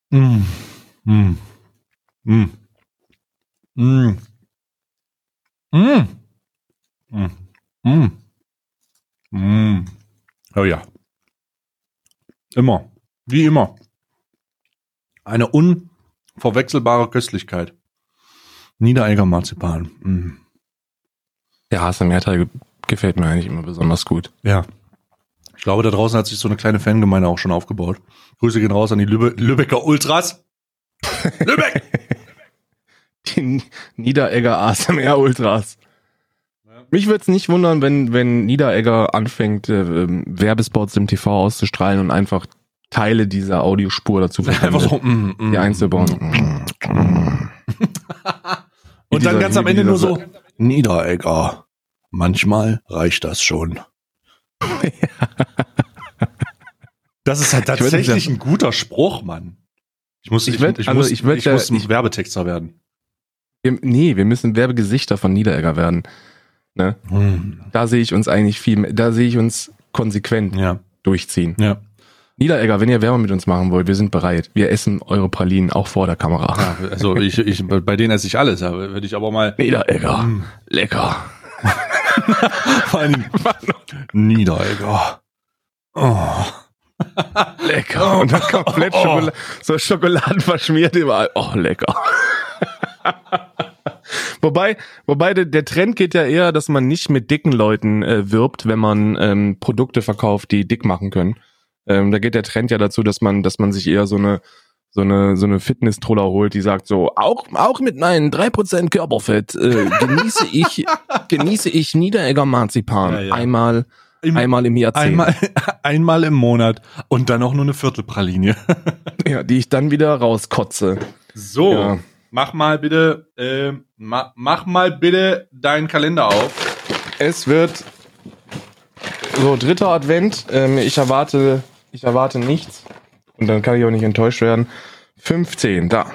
mm, mm, mm, mm, mm, mm, mm, mm. Oh ja. Immer. Wie immer. Eine unverwechselbare Köstlichkeit. Niederegger Marzipan. Mm. Der Haselmeerteil gefällt mir eigentlich immer besonders gut. Ja. Ich glaube, da draußen hat sich so eine kleine Fangemeinde auch schon aufgebaut. Grüße gehen raus an die Lübe Lübecker Ultras. Lübeck! Die Niederegger ASMR Ultras. Mich würde es nicht wundern, wenn, wenn Niederegger anfängt, äh, ähm, Werbespots im TV auszustrahlen und einfach Teile dieser Audiospur dazu Einfach so. Mm, mm, die einzubauen. mm. Und dann dieser- ganz am Ende nur so. Niederegger. Manchmal reicht das schon. Das ist halt Ich würd nicht tatsächlich ein guter Spruch, Mann. Ich muss, Ich ich, würd- ich, also muss, ich ich muss ein Werbetexter werden. Wir, nee, wir müssen Werbegesichter von Niederegger werden. Ne? Hm. Da sehe ich uns eigentlich viel mehr, da sehe ich uns konsequent Ja, durchziehen. ja. Niederegger, wenn ihr Werbung mit uns machen wollt, wir sind bereit. Wir essen eure Pralinen auch vor der Kamera. ja also ich, ich, bei denen esse ich alles, würde ich aber mal. Niederegger, Mm. lecker. Vor allen Dingen Niederegger. Oh. Lecker. Und dann komplett Oh. Schokolade, so Schokoladen verschmiert überall. Oh, lecker. wobei, wobei der, der Trend geht ja eher, dass man nicht mit dicken Leuten äh, wirbt, wenn man ähm, Produkte verkauft, die dick machen können. Ähm, da geht der Trend ja dazu, dass man, dass man sich eher so eine so eine so eine Fitness-Troller holt, die sagt so auch auch mit meinen 3% Körperfett äh, genieße ich genieße ich Niederegger Marzipan Ja, ja. einmal Im, einmal im Jahrzehnt. einmal, einmal im Monat und dann auch nur eine Viertelpralinie. Ja, die ich dann wieder rauskotze. So, Ja. mach mal bitte, äh, ma, mach mal bitte deinen Kalender auf. Es wird so dritter Advent. Ähm, ich erwarte, ich erwarte nichts. Und dann kann ich auch nicht enttäuscht werden. 15, da.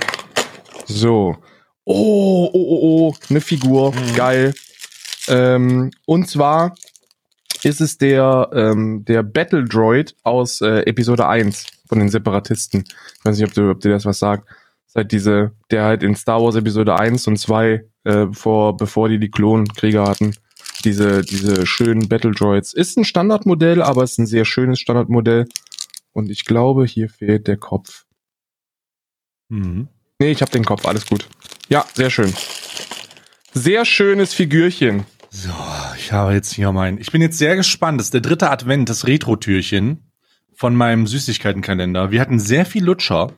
So. Oh, oh, oh, oh, eine Figur. Geil. Ähm, und zwar ist es der, ähm, der Battle Droid aus äh, Episode 1 von den Separatisten. Ich weiß nicht, ob, du, ob dir das was sagt. Seit diese, der halt in Star Wars Episode 1 und 2, äh, vor, bevor die die Klonkrieger hatten, diese, diese schönen Battle Droids. Ist ein Standardmodell, aber ist ein sehr schönes Standardmodell. Und ich glaube, hier fehlt der Kopf. Mhm. Nee, ich habe den Kopf, alles gut. Ja, sehr schön. Sehr schönes Figürchen. So, ich habe jetzt hier mein. Ich bin jetzt sehr gespannt. Das ist der dritte Advent, das Retro-Türchen von meinem Süßigkeitenkalender. Wir hatten sehr viel Lutscher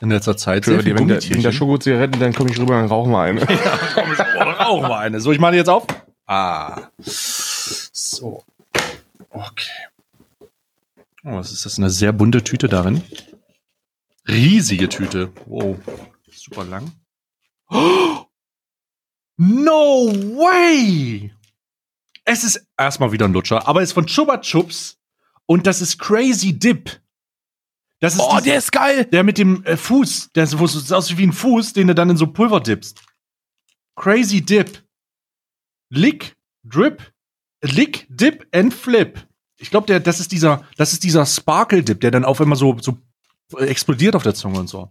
in letzter Zeit. Sehr viel wenn der, wenn der Schoko-Zigaretten, dann komme ich rüber und rauchen wir eine. komm ich mal auch mal eine. So, ich mache jetzt auf. Ah. So. Okay. Oh, was ist das? Eine sehr bunte Tüte darin. Riesige Tüte. Wow. Super lang. Oh! No way! Es ist erstmal wieder ein Lutscher, aber es ist von Chupa Chups und das ist Crazy Dip. Das ist Oh, dieser- der ist geil. der mit dem äh, Fuß, der so, so aussieht wie ein Fuß, den du dann in so Pulver dippst. Crazy Dip. Lick, Drip, Lick, Dip and Flip. Ich glaube, der, das ist dieser, das ist dieser Sparkle Dip, der dann auf immer so, so explodiert auf der Zunge und so.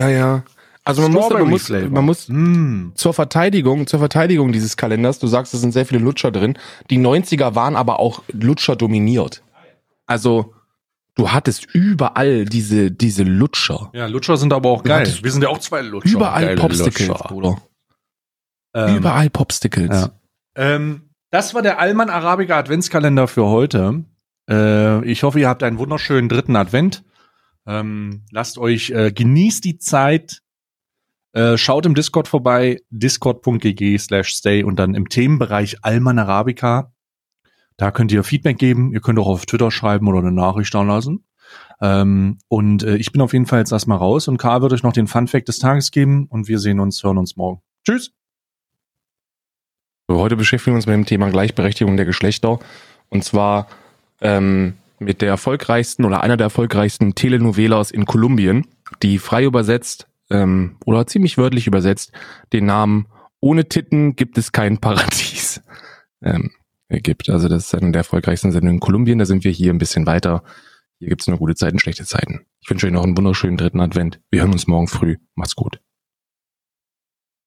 Ja, ja. Also man muss, man muss, man muss Mm. zur Verteidigung, zur Verteidigung dieses Kalenders, du sagst, es sind sehr viele Lutscher drin. Die 90er waren aber auch Lutscher dominiert. Also, du hattest überall diese, diese Lutscher. Ja, Lutscher sind aber auch Du geil. Wir sind ja auch zwei Lutscher. Überall Geile Popsticles, Lutscher. Bruder. Ähm, überall Popsticles. Ja. Ähm, das war der Alman Arabica Adventskalender für heute. Äh, ich hoffe, ihr habt einen wunderschönen dritten Advent. Ähm, lasst euch, äh, genießt die Zeit. Äh, schaut im Discord vorbei, discord.gg slash stay und dann im Themenbereich Alman Arabica. Da könnt ihr Feedback geben. Ihr könnt auch auf Twitter schreiben oder eine Nachricht da lassen. Ähm, und äh, ich bin auf jeden Fall jetzt erstmal raus und Karl wird euch noch den Fun Fact des Tages geben und wir sehen uns, hören uns morgen. Tschüss! Heute beschäftigen wir uns mit dem Thema Gleichberechtigung der Geschlechter. Und zwar ähm, mit der erfolgreichsten oder einer der erfolgreichsten Telenovelas in Kolumbien, die frei übersetzt ähm, oder ziemlich wörtlich übersetzt den Namen Ohne Titten gibt es kein Paradies ähm, gibt. Also das ist eine der erfolgreichsten Sendungen in Kolumbien. Da sind wir hier ein bisschen weiter. Hier gibt es nur gute Zeiten, schlechte Zeiten. Ich wünsche euch noch einen wunderschönen dritten Advent. Wir hören uns morgen früh. Macht's gut.